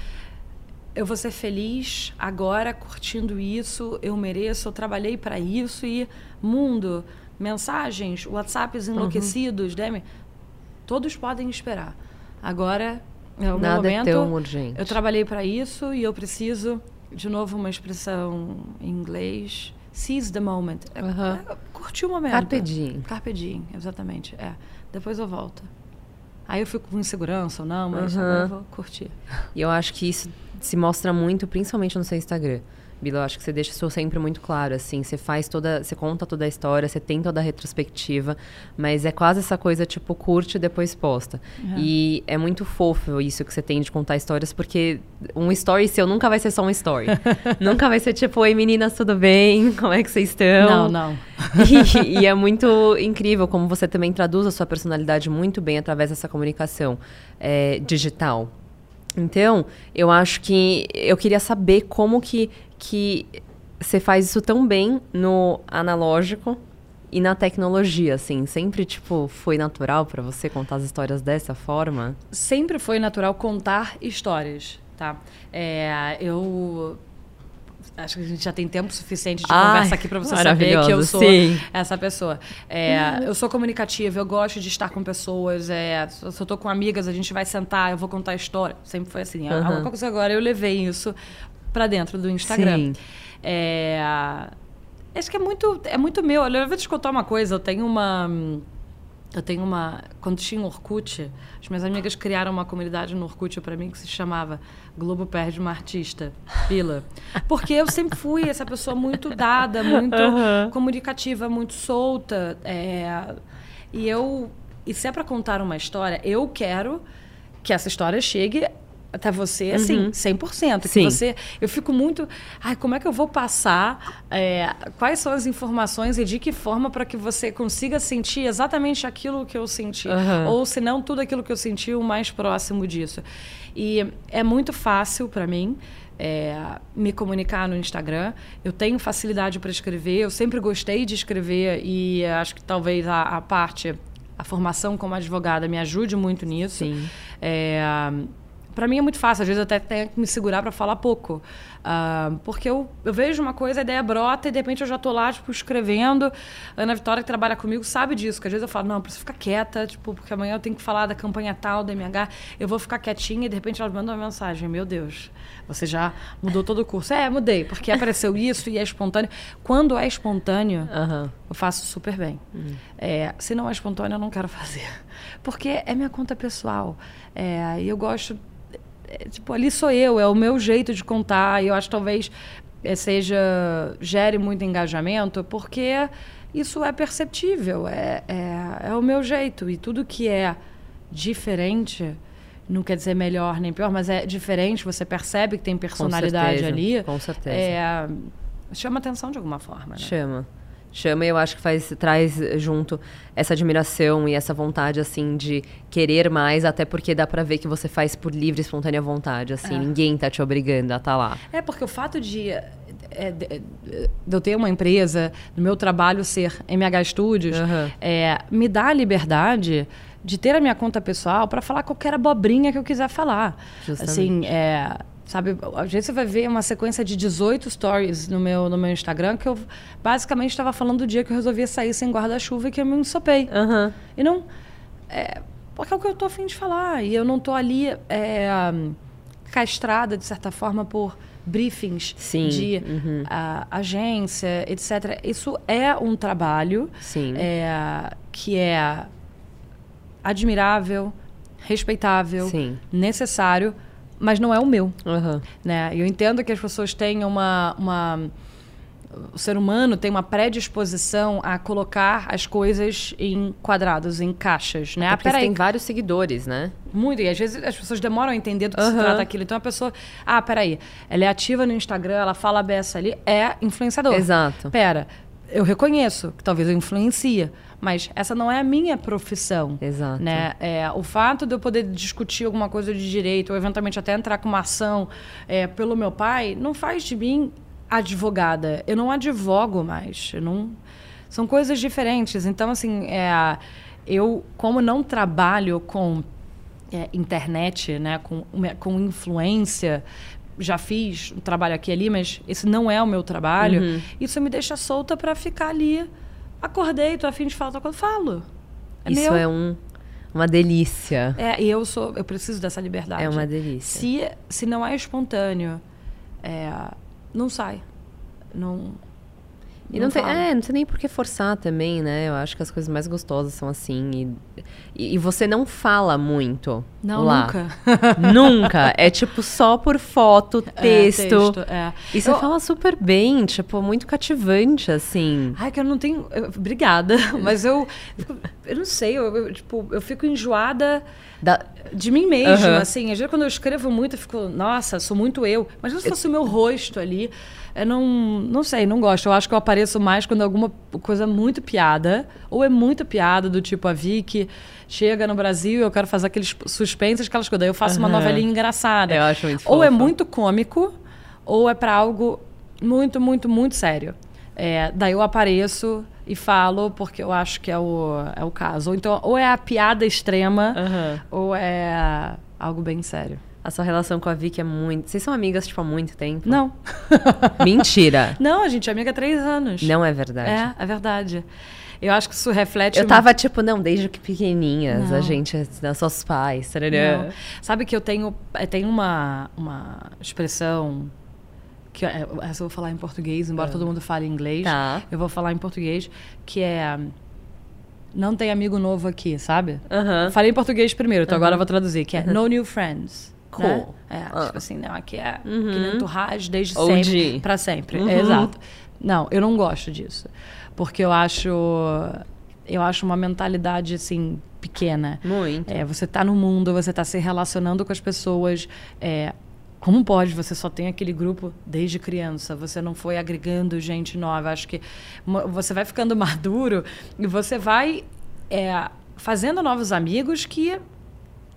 eu vou ser feliz agora curtindo isso, eu mereço, eu trabalhei para isso e mundo, mensagens, WhatsApps enlouquecidos, uhum. Demi, todos podem esperar. Agora é o Nada meu momento. É tão urgente. Eu trabalhei para isso e eu preciso de novo uma expressão em inglês. Seize the moment. Uhum. É, curtir o momento. Carpe diem. Carpe diem, exatamente. É. Depois eu volto. Aí eu fico com insegurança ou não, mas uhum. eu vou curtir. E eu acho que isso se mostra muito, principalmente no seu Instagram. Bila, eu acho que você deixa isso sempre muito claro, assim, você faz toda, você conta toda a história, você tem toda a retrospectiva, mas é quase essa coisa, tipo, curte e depois posta. Uhum. E é muito fofo isso que você tem de contar histórias, porque um story seu nunca vai ser só um story. nunca vai ser tipo, oi meninas, tudo bem? Como é que vocês estão? Não, não. e, e é muito incrível como você também traduz a sua personalidade muito bem através dessa comunicação é, digital. Então, eu acho que eu queria saber como que, que você faz isso tão bem no analógico e na tecnologia, assim. Sempre, tipo, foi natural para você contar as histórias dessa forma? Sempre foi natural contar histórias, tá? É, eu Acho que a gente já tem tempo suficiente de Ai, conversa aqui para você saber que eu sou sim. essa pessoa. É, eu sou comunicativa, eu gosto de estar com pessoas. É, se eu estou com amigas, a gente vai sentar, eu vou contar a história. Sempre foi assim. Uhum. Alguma coisa agora eu levei isso para dentro do Instagram. Sim. É, acho que é muito, é muito meu. Eu vou te contar uma coisa. Eu tenho uma eu tenho uma. Quando tinha Orkut, as minhas amigas criaram uma comunidade no Orkut para mim que se chamava Globo Perde uma Artista, Pila. Porque eu sempre fui essa pessoa muito dada, muito uhum. comunicativa, muito solta. É, e eu. E se é para contar uma história, eu quero que essa história chegue até você, assim, uhum. 100%. Que Sim. você, eu fico muito... Ai, como é que eu vou passar? É, quais são as informações e de que forma para que você consiga sentir exatamente aquilo que eu senti? Uhum. Ou, se não, tudo aquilo que eu senti, o mais próximo disso. E é muito fácil para mim é, me comunicar no Instagram. Eu tenho facilidade para escrever, eu sempre gostei de escrever e acho que talvez a, a parte, a formação como advogada me ajude muito nisso. Sim. É, para mim é muito fácil, às vezes eu até tenho que me segurar para falar pouco. Uh, porque eu, eu vejo uma coisa, a ideia brota e de repente eu já tô lá, tipo, escrevendo. A Ana Vitória, que trabalha comigo, sabe disso, que às vezes eu falo, não, preciso ficar quieta, tipo, porque amanhã eu tenho que falar da campanha tal, da MH, eu vou ficar quietinha e de repente ela manda uma mensagem, meu Deus, você já mudou todo o curso. É, mudei, porque apareceu isso e é espontâneo. Quando é espontâneo, uhum. eu faço super bem. Uhum. É, se não é espontâneo, eu não quero fazer. Porque é minha conta pessoal. É, e eu gosto é, tipo, ali sou eu, é o meu jeito de contar. E eu acho que talvez é, seja gere muito engajamento, porque isso é perceptível, é, é, é o meu jeito. E tudo que é diferente não quer dizer melhor nem pior, mas é diferente, você percebe que tem personalidade com certeza, ali. Com certeza. É, chama atenção de alguma forma. Né? Chama chama e eu acho que faz traz junto essa admiração e essa vontade assim de querer mais até porque dá para ver que você faz por livre e espontânea vontade assim é. ninguém tá te obrigando a estar tá lá é porque o fato de, é, de, de, eu ter uma empresa do meu trabalho ser MH Studios uhum. é, me dá a liberdade de ter a minha conta pessoal para falar qualquer abobrinha que eu quiser falar Justamente. assim é Sabe, às vezes você vai ver uma sequência de 18 stories no meu, no meu Instagram que eu basicamente estava falando do dia que eu resolvi sair sem guarda-chuva e que eu me ensopei. Uhum. E não. É, porque é o que eu tô afim de falar. E eu não tô ali é, castrada, de certa forma, por briefings Sim. de uhum. a, agência, etc. Isso é um trabalho é, que é admirável, respeitável, Sim. necessário mas não é o meu. Uhum. Né? Eu entendo que as pessoas têm uma, uma. O ser humano tem uma predisposição a colocar as coisas em quadrados, em caixas, né? Até ah, porque tem vários seguidores, né? Muito, e às vezes as pessoas demoram a entender do que uhum. se trata aquilo. Então a pessoa, ah, peraí, ela é ativa no Instagram, ela fala a beça ali, é influenciador. Exato. Pera, eu reconheço que talvez eu influencia, mas essa não é a minha profissão. Exato. Né? É, o fato de eu poder discutir alguma coisa de direito, ou eventualmente até entrar com uma ação é, pelo meu pai, não faz de mim advogada. Eu não advogo mais. Não... São coisas diferentes. Então, assim, é, eu, como não trabalho com é, internet, né, com, com influência, já fiz um trabalho aqui e ali, mas esse não é o meu trabalho. Isso me deixa solta para ficar ali. Acordei, tô afim de falar, tô quando falo. É Isso meu. é um, uma delícia. É, e eu sou, eu preciso dessa liberdade. É uma delícia. Se, se não é espontâneo, é, não sai. Não. E não, tem, fala. é, não tem nem por que forçar também, né? Eu acho que as coisas mais gostosas são assim. E, e, você não fala muito. Não, lá. nunca. Nunca. É tipo só por foto, texto. É, texto, é. E você Eu- fala super bem, tipo, muito cativante, assim. Ai, que eu não tenho. Obrigada. Mas eu. Eu não sei, eu, eu, tipo, eu fico enjoada Da- de mim mesma, assim. Às vezes quando eu escrevo muito, eu fico, nossa, sou muito eu. Mas se fosse o meu rosto ali, eu não. Não sei, não gosto. Eu acho que eu apareço mais quando é alguma coisa muito piada. Ou é muito piada, do tipo a Vicky chega no Brasil, eu quero fazer aqueles suspensos, aquelas coisas. Daí eu faço uma novelinha engraçada. Eu acho muito Ou é fofa. muito cômico, ou é pra algo muito, muito, muito sério. É, daí eu apareço e falo porque eu acho que é o, é o caso. Ou então, ou é a piada extrema, Aham. ou é algo bem sério. A sua relação com a Vicky é muito. Vocês são amigas, tipo, há muito tempo? Não. Mentira. Não, a gente é amiga há três anos. Não é verdade. É, é verdade. Eu acho que isso reflete. Eu tava, tipo, não, desde que pequenininhas, a Não. gente, nossos pais, tarará. Não. Sabe que eu tenho, eu tenho uma, uma expressão que é- essa eu vou falar em português, embora todo mundo fale inglês. Tá. Eu vou falar em português, que é não tem amigo novo aqui, sabe? Falei em português primeiro, então agora eu vou traduzir, que é no new friends. Cool. Né? É, Ah. tipo assim, não, aqui é que nem entourage desde OG. sempre, pra sempre. Uhum. Exato. Não, eu não gosto disso. Porque eu acho eu acho uma mentalidade assim pequena. Muito. É, você tá no mundo, você tá se relacionando com as pessoas. É, como pode? Você só tem aquele grupo desde criança. Você não foi agregando gente nova. Acho que você vai ficando maduro e você vai é, fazendo novos amigos que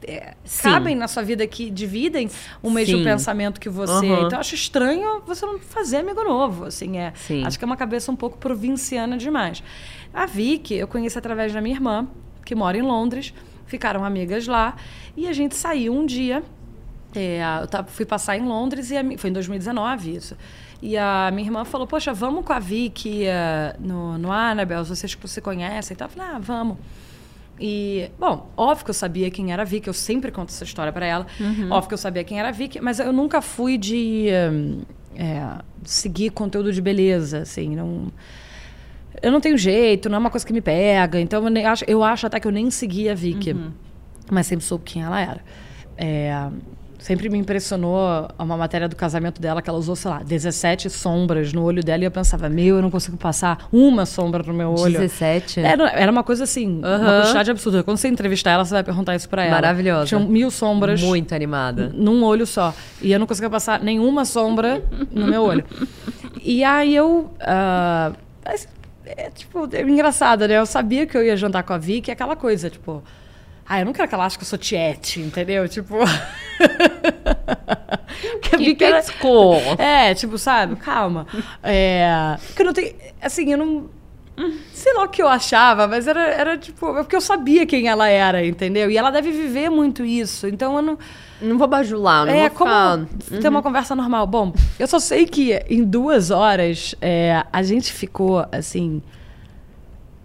é, cabem na sua vida, que dividem o mesmo Sim. pensamento que você. Aham. Então, eu acho estranho você não fazer amigo novo. Assim, é, Sim. Acho que é uma cabeça um pouco provinciana demais. A Vicky, eu conheci através da minha irmã, que mora em Londres. Ficaram amigas lá. E a gente saiu um dia. É, eu fui passar em Londres e a foi em 2019 isso. E a minha irmã falou: Poxa, vamos com a Vicky eh, no, no Annabelle, vocês que se conhecem e tal. Eu falei: Ah, vamos. E, bom, óbvio que eu sabia quem era a Vicky, eu sempre conto essa história pra ela. Óbvio que eu sabia quem era a Vicky, mas eu nunca fui de é, seguir conteúdo de beleza, assim, não... Eu não tenho jeito, não é uma coisa que me pega, então eu, nem acho, eu acho até que eu nem seguia a Vicky, mas sempre soube quem ela era. É, sempre me impressionou uma matéria do casamento dela que ela usou, sei lá, 17 sombras no olho dela e eu pensava, meu, eu não consigo passar uma sombra no meu olho. 17? Era, era uma coisa assim, uma quantidade absurda. Quando você entrevistar ela, você vai perguntar isso pra ela. Maravilhosa. Tinham mil sombras Muito animada. num olho só. E eu não conseguia passar nenhuma sombra no meu olho. E aí eu. mas, é, tipo, é engraçado, né? Eu sabia que eu ia jantar com a Vicky, aquela coisa, tipo. Ah, eu não quero que ela ache que eu sou tiete, entendeu? Tipo. que a Vicky era- é, tipo, sabe? Calma. É, porque eu não tenho. Assim, eu não. Sei lá o que eu achava, mas era, era tipo. é Porque eu sabia quem ela era, entendeu? E ela deve viver muito isso. Então eu não. Não vou bajular, não É, vou como ficar... ter uma conversa normal. Bom, eu só sei que em duas horas é, a gente ficou assim.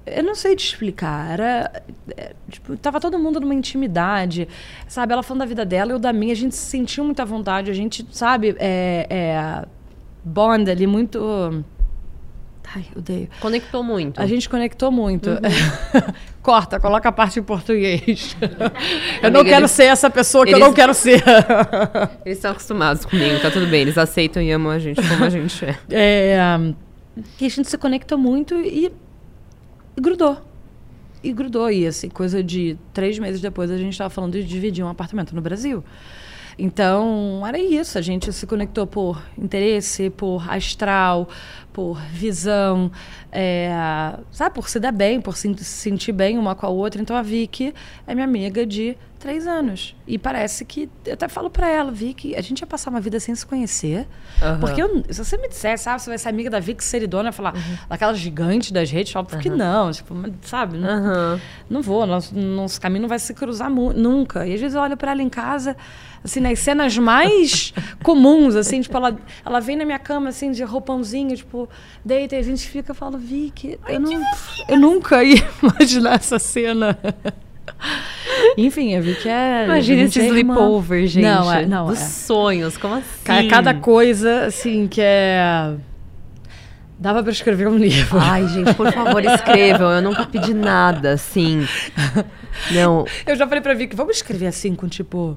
Eu não sei te explicar. Era. é, tipo, tava todo mundo numa intimidade. Sabe? Ela falando da vida dela, eu da minha. A gente se sentiu muita vontade. A gente, sabe, é. é bond ali muito. Ai, odeio. Conectou muito. A gente conectou muito. Corta, coloca a parte em português. eu não Amiga, quero eles- ser essa pessoa que eu eles- não quero ser. Eles estão acostumados comigo, tá tudo bem. Eles aceitam e amam a gente como a gente é. É, e a gente se conectou muito e, e grudou. E grudou. E assim, coisa de três meses depois a gente estava falando de dividir um apartamento no Brasil. Então, era isso. A gente se conectou por interesse, por astral, por visão, é, sabe, por se dar bem, por se sentir bem uma com a outra. Então a Vicky é minha amiga de três anos. E parece que. Eu até falo pra ela, Vicky, a gente ia passar uma vida sem se conhecer. Aham. Porque eu- se você me dissesse, sabe, você vai ser amiga da Vicky Seridona, falar, daquela gigante das redes, eu falo, por que não? Tipo, sabe? Não, não vou, nosso, nosso caminho não vai se cruzar nunca. E às vezes eu olho pra ela em casa, assim, nas cenas mais comuns, assim, tipo, ela, ela vem na minha cama, assim, de roupãozinho, tipo, deita e a gente fica, eu falo, Vicky, eu, não, eu nunca ia imaginar essa cena. Enfim, a Vicky é. Imagina esse é irmã. sleepover, gente. Não, é, não, Dos é. sonhos, como assim? Ca- Cada coisa, assim, que é. Dava pra escrever um livro. Ai, gente, por favor, escrevam. Eu nunca pedi nada, assim. Não. Eu já falei pra Vicky, vamos escrever assim com tipo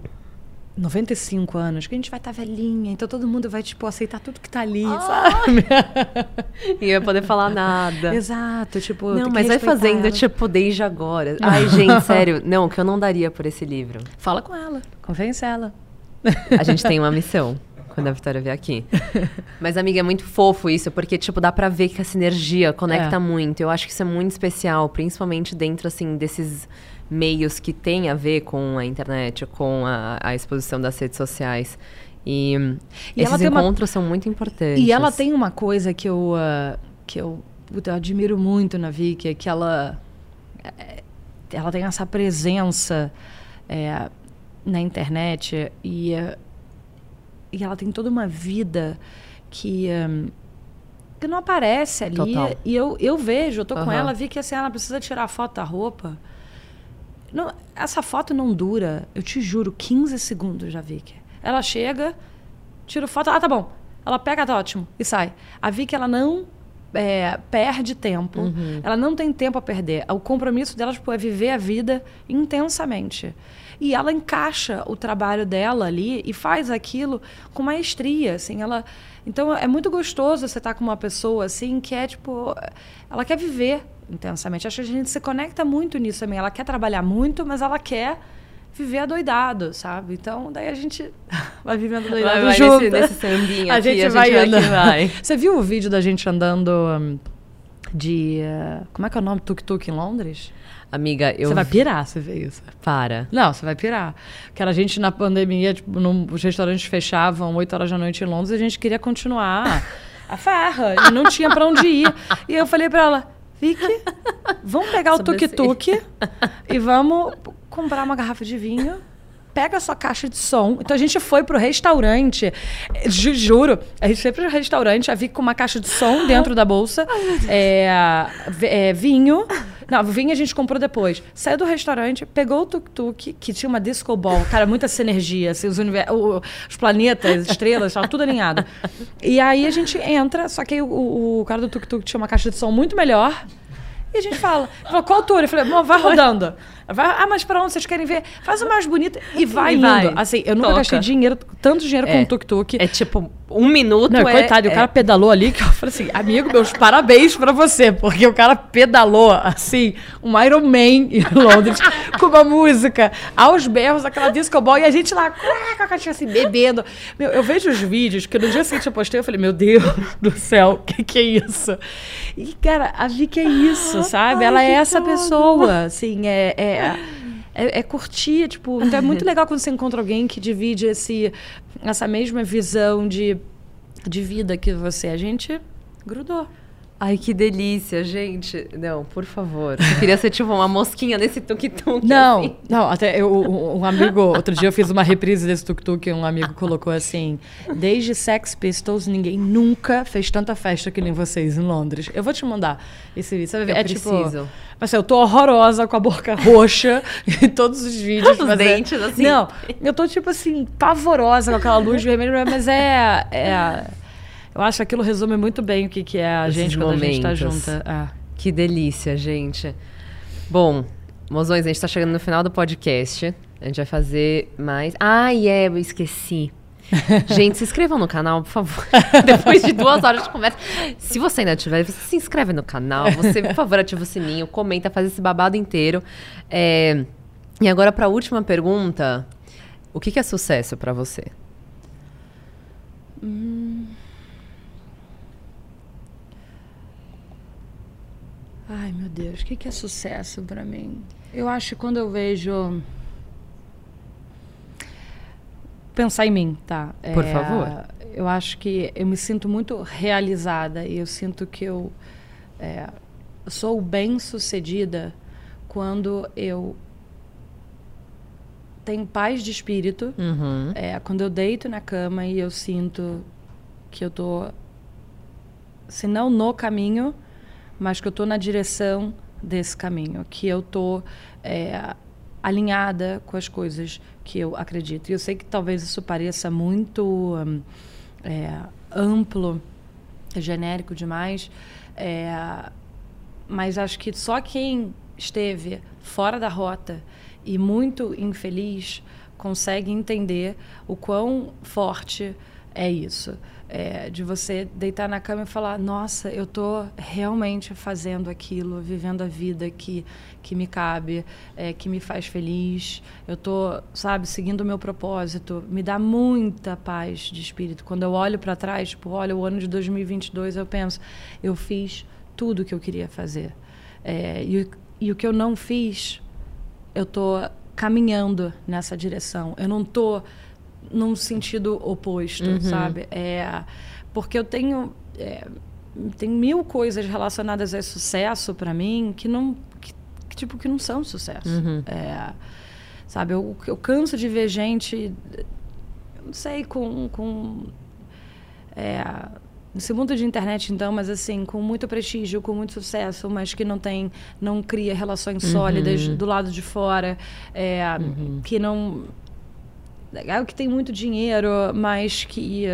95 anos, que a gente vai estar velhinha, então todo mundo vai tipo aceitar tudo que tá ali, sabe? E eu ia poder falar nada. Exato, tipo, Não, mas vai fazendo, ela. tipo, desde agora. Ai, gente, sério. Não, que eu não daria por esse livro. fala com ela, convence ela. A gente tem uma missão quando a Vitória vier aqui. Mas, amiga, é muito fofo isso, porque, tipo, dá pra ver que a sinergia conecta É. muito. Eu acho que isso é muito especial, principalmente dentro, assim, desses meios que tem a ver com a internet, com a, a exposição das redes sociais. E, E ela esses tem uma- encontros são muito importantes. E ela tem uma coisa que eu, ah, que eu, eu admiro muito na Vicky, é que ela, é, ela tem essa presença é, na internet e, ah, e ela tem toda uma vida que, ah, que não aparece ali. Total. E eu, eu vejo, eu tô com Aham. ela, vi que assim, ela precisa tirar a foto da roupa. Não, essa foto não dura, eu te juro, 15 segundos já, Vicky. Ela chega, tira foto, ah, tá bom. Ela pega, tá ótimo, e sai. A Vicky, ela não é, perde tempo, Uhum. ela não tem tempo a perder. O compromisso dela tipo, é viver a vida intensamente. E ela encaixa o trabalho dela ali e faz aquilo com maestria, assim, ela... Então, é muito gostoso você estar com uma pessoa, assim, que é, tipo... Ela quer viver intensamente. Acho que a gente se conecta muito nisso também. Ela quer trabalhar muito, mas ela quer viver adoidado, sabe? Então, daí a gente vai vivendo adoidado Vai, vai junto. nesse, nesse sambinha A aqui, gente a vai gente vai andando. vai. Você viu o vídeo da gente andando hum, de... uh, como é que é o nome? Tuk-tuk em Londres? Amiga, eu... Você vai pirar se ver isso. Para. Não, você vai pirar. Que era a gente na pandemia, tipo, num- os restaurantes fechavam 8 horas da noite em Londres e a gente queria continuar a farra. E não tinha pra onde ir. E eu falei pra ela, Vicky, vamos pegar o tuk-tuk e vamos comprar uma garrafa de vinho. Pega a sua caixa de som. Então a gente foi pro restaurante. Ju- juro, a gente foi pro restaurante, a Vicky com uma caixa de som dentro da bolsa. É, é, vinho. Não, vinho a gente comprou depois. Saiu do restaurante, pegou o tuk-tuk, que tinha uma disco ball. Cara, muita sinergia. Assim, os, os planetas, as estrelas, tava tudo alinhado. E aí a gente entra, só que o- o cara do tuk-tuk tinha uma caixa de som muito melhor. E a gente fala, falou, qual altura? Eu falei, "Bom, vai rodando. Vai, ah, mas pra onde vocês querem ver? Faz o mais bonito e vai E indo. vai. Assim, eu nunca Toca. gastei dinheiro, tanto dinheiro com É. um tuk-tuk. É tipo, um minuto Não, é... coitado, e o é- cara pedalou ali, que eu falei assim, amigo, meus parabéns pra você, porque o cara pedalou, assim, um Iron Man em Londres, com uma música, aos berros, aquela disco ball, e a gente lá, com a caixinha assim, bebendo. Meu, eu vejo os vídeos, que no dia seguinte eu postei, eu falei, meu Deus do céu, o que que é isso? E, cara, a Vicky é isso, sabe? Ai, Ela é essa tudo. pessoa, assim, é... é é, é curtir, tipo, então é muito legal quando você encontra alguém que divide esse, essa mesma visão de, de vida que você. A gente grudou. Ai, que delícia, gente. Não, por favor. Eu queria ser tipo uma mosquinha nesse tuk-tuk. Não, assim. não, até eu, um amigo, outro dia eu fiz uma reprise desse tuk-tuk, um amigo colocou assim: desde Sex Pistols, ninguém nunca fez tanta festa que nem vocês em Londres. Eu vou te mandar esse vídeo. Você vai ver. Eu é preciso. tipo. Assim, eu tô horrorosa com a boca roxa em todos os vídeos. Os mas é- dentes, assim. Não, eu tô tipo assim, pavorosa com aquela luz vermelha, mas é. é eu acho que aquilo resume muito bem o que, que é a Esses gente quando a gente tá momentos. junta. É. Que delícia, gente. Bom, mozões, a gente tá chegando no final do podcast. A gente vai fazer mais. Ai, é, eu esqueci. Gente, se inscrevam no canal, por favor. Depois de duas horas de conversa. Se você ainda tiver, você se inscreve no canal. Você, por favor, ativa o sininho, comenta, faz esse babado inteiro. É, E agora, para a última pergunta: o que, que é sucesso para você? Ai, meu Deus, o que, que é sucesso para mim? Eu acho que quando eu vejo. Pensar em mim, tá? Por é, favor. Eu acho que eu me sinto muito realizada e eu sinto que eu é, sou bem sucedida quando eu tenho paz de espírito. Uhum. É, quando eu deito na cama e eu sinto que eu tô, se não no caminho, mas que eu estou na direção desse caminho, que eu estou é, alinhada com as coisas que eu acredito. E eu sei que talvez isso pareça muito hum, é, amplo, genérico demais, é, mas acho que só quem esteve fora da rota e muito infeliz consegue entender o quão forte é isso é, de você deitar na cama e falar: Nossa, eu estou realmente fazendo aquilo, vivendo a vida que, que me cabe, é, que me faz feliz. Eu estou, sabe, seguindo o meu propósito. Me dá muita paz de espírito. Quando eu olho para trás, tipo, olha, o ano de 2022, eu penso: eu fiz tudo o que eu queria fazer. É, e, e o que eu não fiz, eu estou caminhando nessa direção. Eu não estou num sentido oposto, uhum. sabe? É, porque eu tenho é, tem mil coisas relacionadas a sucesso para mim que não que, que, tipo que não são sucesso. Uhum. É, sabe? Eu, eu canso de ver gente, não sei, com, com é, nesse mundo de internet então, mas assim, com muito prestígio, com muito sucesso, mas que não tem, não cria relações uhum. sólidas do lado de fora, é, uhum. que não legal que tem muito dinheiro, mas que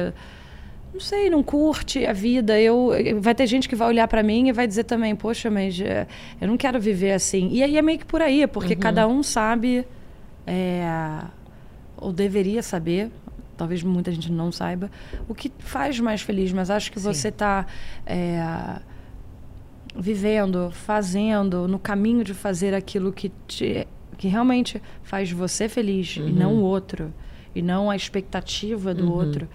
não sei, não curte a vida. Eu vai ter gente que vai olhar para mim e vai dizer também, poxa, mas é, eu não quero viver assim. E aí é meio que por aí, porque uhum. cada um sabe é, ou deveria saber. Talvez muita gente não saiba o que faz mais feliz, mas acho que Sim. você está é, vivendo, fazendo, no caminho de fazer aquilo que te, que realmente faz você feliz uhum. e não o outro e não a expectativa do uhum. outro.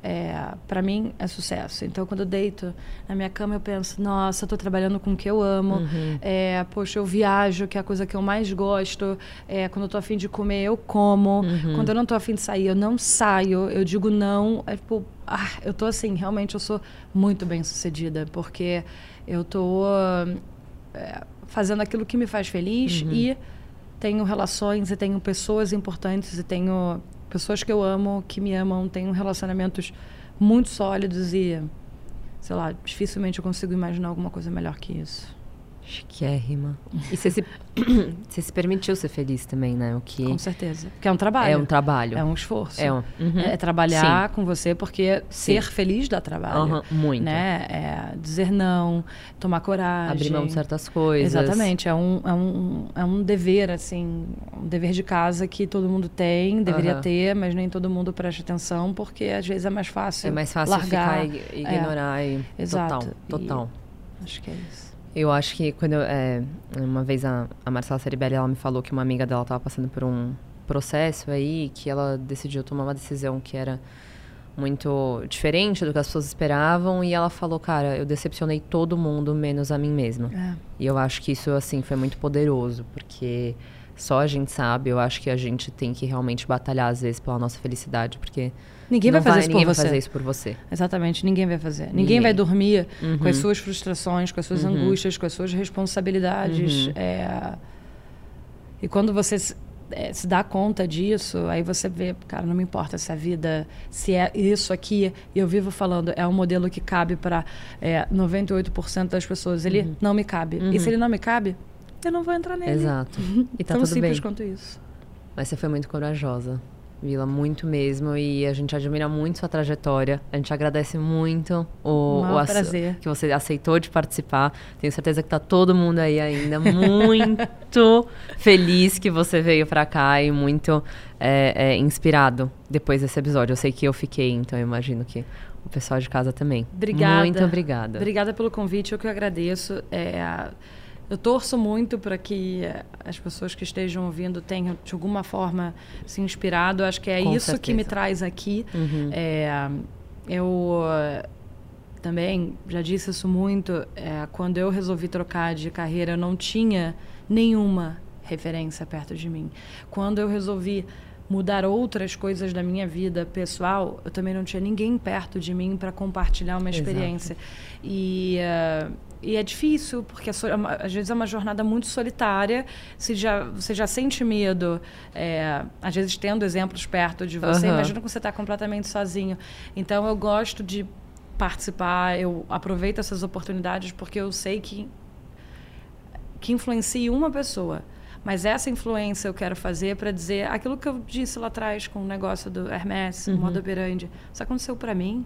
É, para mim é sucesso. Então, quando eu deito na minha cama, eu penso: nossa, estou trabalhando com o que eu amo. Uhum. É, poxa, eu viajo, que é a coisa que eu mais gosto. É, quando eu estou afim de comer, eu como. Uhum. Quando eu não estou afim de sair, eu não saio. Eu digo não. É, tipo, ah, eu tô assim, realmente eu sou muito bem sucedida, porque eu tô é, fazendo aquilo que me faz feliz uhum. e tenho relações e tenho pessoas importantes e tenho pessoas que eu amo, que me amam, tenho relacionamentos muito sólidos e, sei lá, dificilmente eu consigo imaginar alguma coisa melhor que isso. Chiquérrima. E você se, você se permitiu ser feliz também, né? O que... Com certeza. Porque é um trabalho. É um trabalho. É um esforço. É, um, uhum. é trabalhar Sim. com você, porque Sim. ser feliz dá trabalho. Uhum. Muito. Né? É dizer não, tomar coragem. Abrir mão de certas coisas. Exatamente. É um, é um, é um dever, assim, um dever de casa que todo mundo tem, deveria uhum. ter, mas nem todo mundo presta atenção, porque às vezes é mais fácil É mais fácil largar. ficar e ignorar. É. E... Exato. Total, total. E acho que é isso. Eu acho que quando eu, é, uma vez a, a Marcela Ceribelli, ela me falou que uma amiga dela estava passando por um processo aí, que ela decidiu tomar uma decisão que era muito diferente do que as pessoas esperavam e ela falou, cara, eu decepcionei todo mundo menos a mim mesma. É. E eu acho que isso assim foi muito poderoso, porque só a gente sabe, eu acho que a gente tem que realmente batalhar às vezes pela nossa felicidade, porque Ninguém vai fazer isso ninguém por vai você. fazer isso por você. Exatamente, ninguém vai fazer. Ninguém, Ninguém. vai dormir Uhum. com as suas frustrações, com as suas Uhum. angústias, com as suas responsabilidades. Uhum. É... E quando você se, é, se dá conta disso, aí você vê, cara, não me importa se a vida, se é isso aqui, e eu vivo falando, é um modelo que cabe para é, 98% das pessoas. Ele Uhum. não me cabe. Uhum. E se ele não me cabe, eu não vou entrar nele. Exato. E tá Tão tudo simples bem. quanto isso. Mas você foi muito corajosa, Vila, muito mesmo. E a gente admira muito sua trajetória. A gente agradece muito o, o prazer. que você aceitou de participar. Tenho certeza que tá todo mundo aí ainda muito feliz que você veio pra cá e muito é, é, inspirado depois desse episódio. Eu sei que eu fiquei, então eu imagino que o pessoal de casa também. Obrigada. Muito obrigada. Obrigada pelo convite, eu que agradeço. É, eu torço muito para que eh, as pessoas que estejam ouvindo tenham, de alguma forma, se inspirado. Acho que é Com isso que me certeza. traz aqui. Uhum. É, eu também, já disse isso muito, é, quando eu resolvi trocar de carreira, eu não tinha nenhuma referência perto de mim. Quando eu resolvi mudar outras coisas da minha vida pessoal, eu também não tinha ninguém perto de mim para compartilhar uma experiência. Exato. E, uh, e é difícil, porque é às vezes é uma jornada muito solitária. Se já, você já sente medo, é, às vezes tendo exemplos perto de você, uhum. imagina que você está completamente sozinho. Então eu gosto de participar, eu aproveito essas oportunidades porque eu sei que, que influencia uma pessoa. Mas essa influência eu quero fazer para dizer aquilo que eu disse lá atrás com o negócio do Hermès, uhum. modo operandi. Isso aconteceu para mim,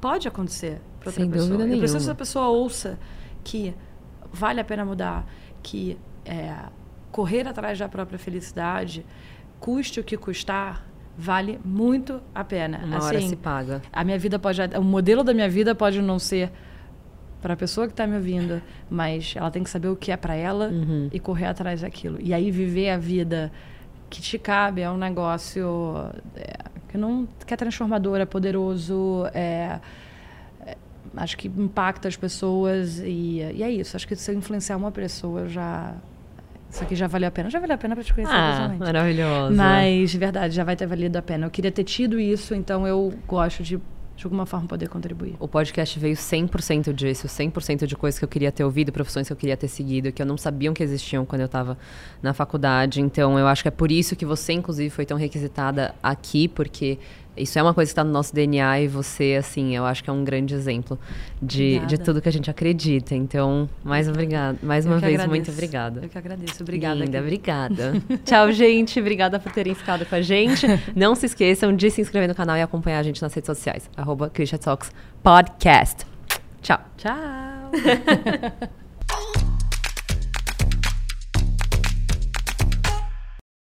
pode acontecer para outra Sem pessoa. Dúvida eu nenhuma. preciso que a pessoa ouça que vale a pena mudar, que é, correr atrás da própria felicidade, custe o que custar, vale muito a pena. Uma assim, hora se paga. A minha vida pode, o modelo da minha vida pode não ser para a pessoa que está me ouvindo, mas ela tem que saber o que é para ela uhum. e correr atrás daquilo. E aí viver a vida que te cabe é um negócio é, que não que é transformador, é poderoso, é, acho que impacta as pessoas e, e, é isso. Acho que se eu influenciar uma pessoa já isso aqui já valeu a pena. Já valeu a pena para te conhecer ah, pessoalmente. Maravilhoso. Mas, de verdade, já vai ter valido a pena. Eu queria ter tido isso, então eu gosto de de alguma forma poder contribuir. O podcast veio 100% disso, 100% de coisas que eu queria ter ouvido, profissões que eu queria ter seguido, que eu não sabia que existiam quando eu estava na faculdade. Então, eu acho que é por isso que você, inclusive, foi tão requisitada aqui, porque isso é uma coisa que está no nosso DNA e você, assim, eu acho que é um grande exemplo de, de tudo que a gente acredita. Então, mais obrigada, mais uma vez, agradeço. muito obrigada. Eu que agradeço. Obrigada. Linda, obrigada. Tchau, gente. Obrigada por terem ficado com a gente. Não se esqueçam de se inscrever no canal e acompanhar a gente nas redes sociais. Arroba Talks Podcast. Tchau. Tchau.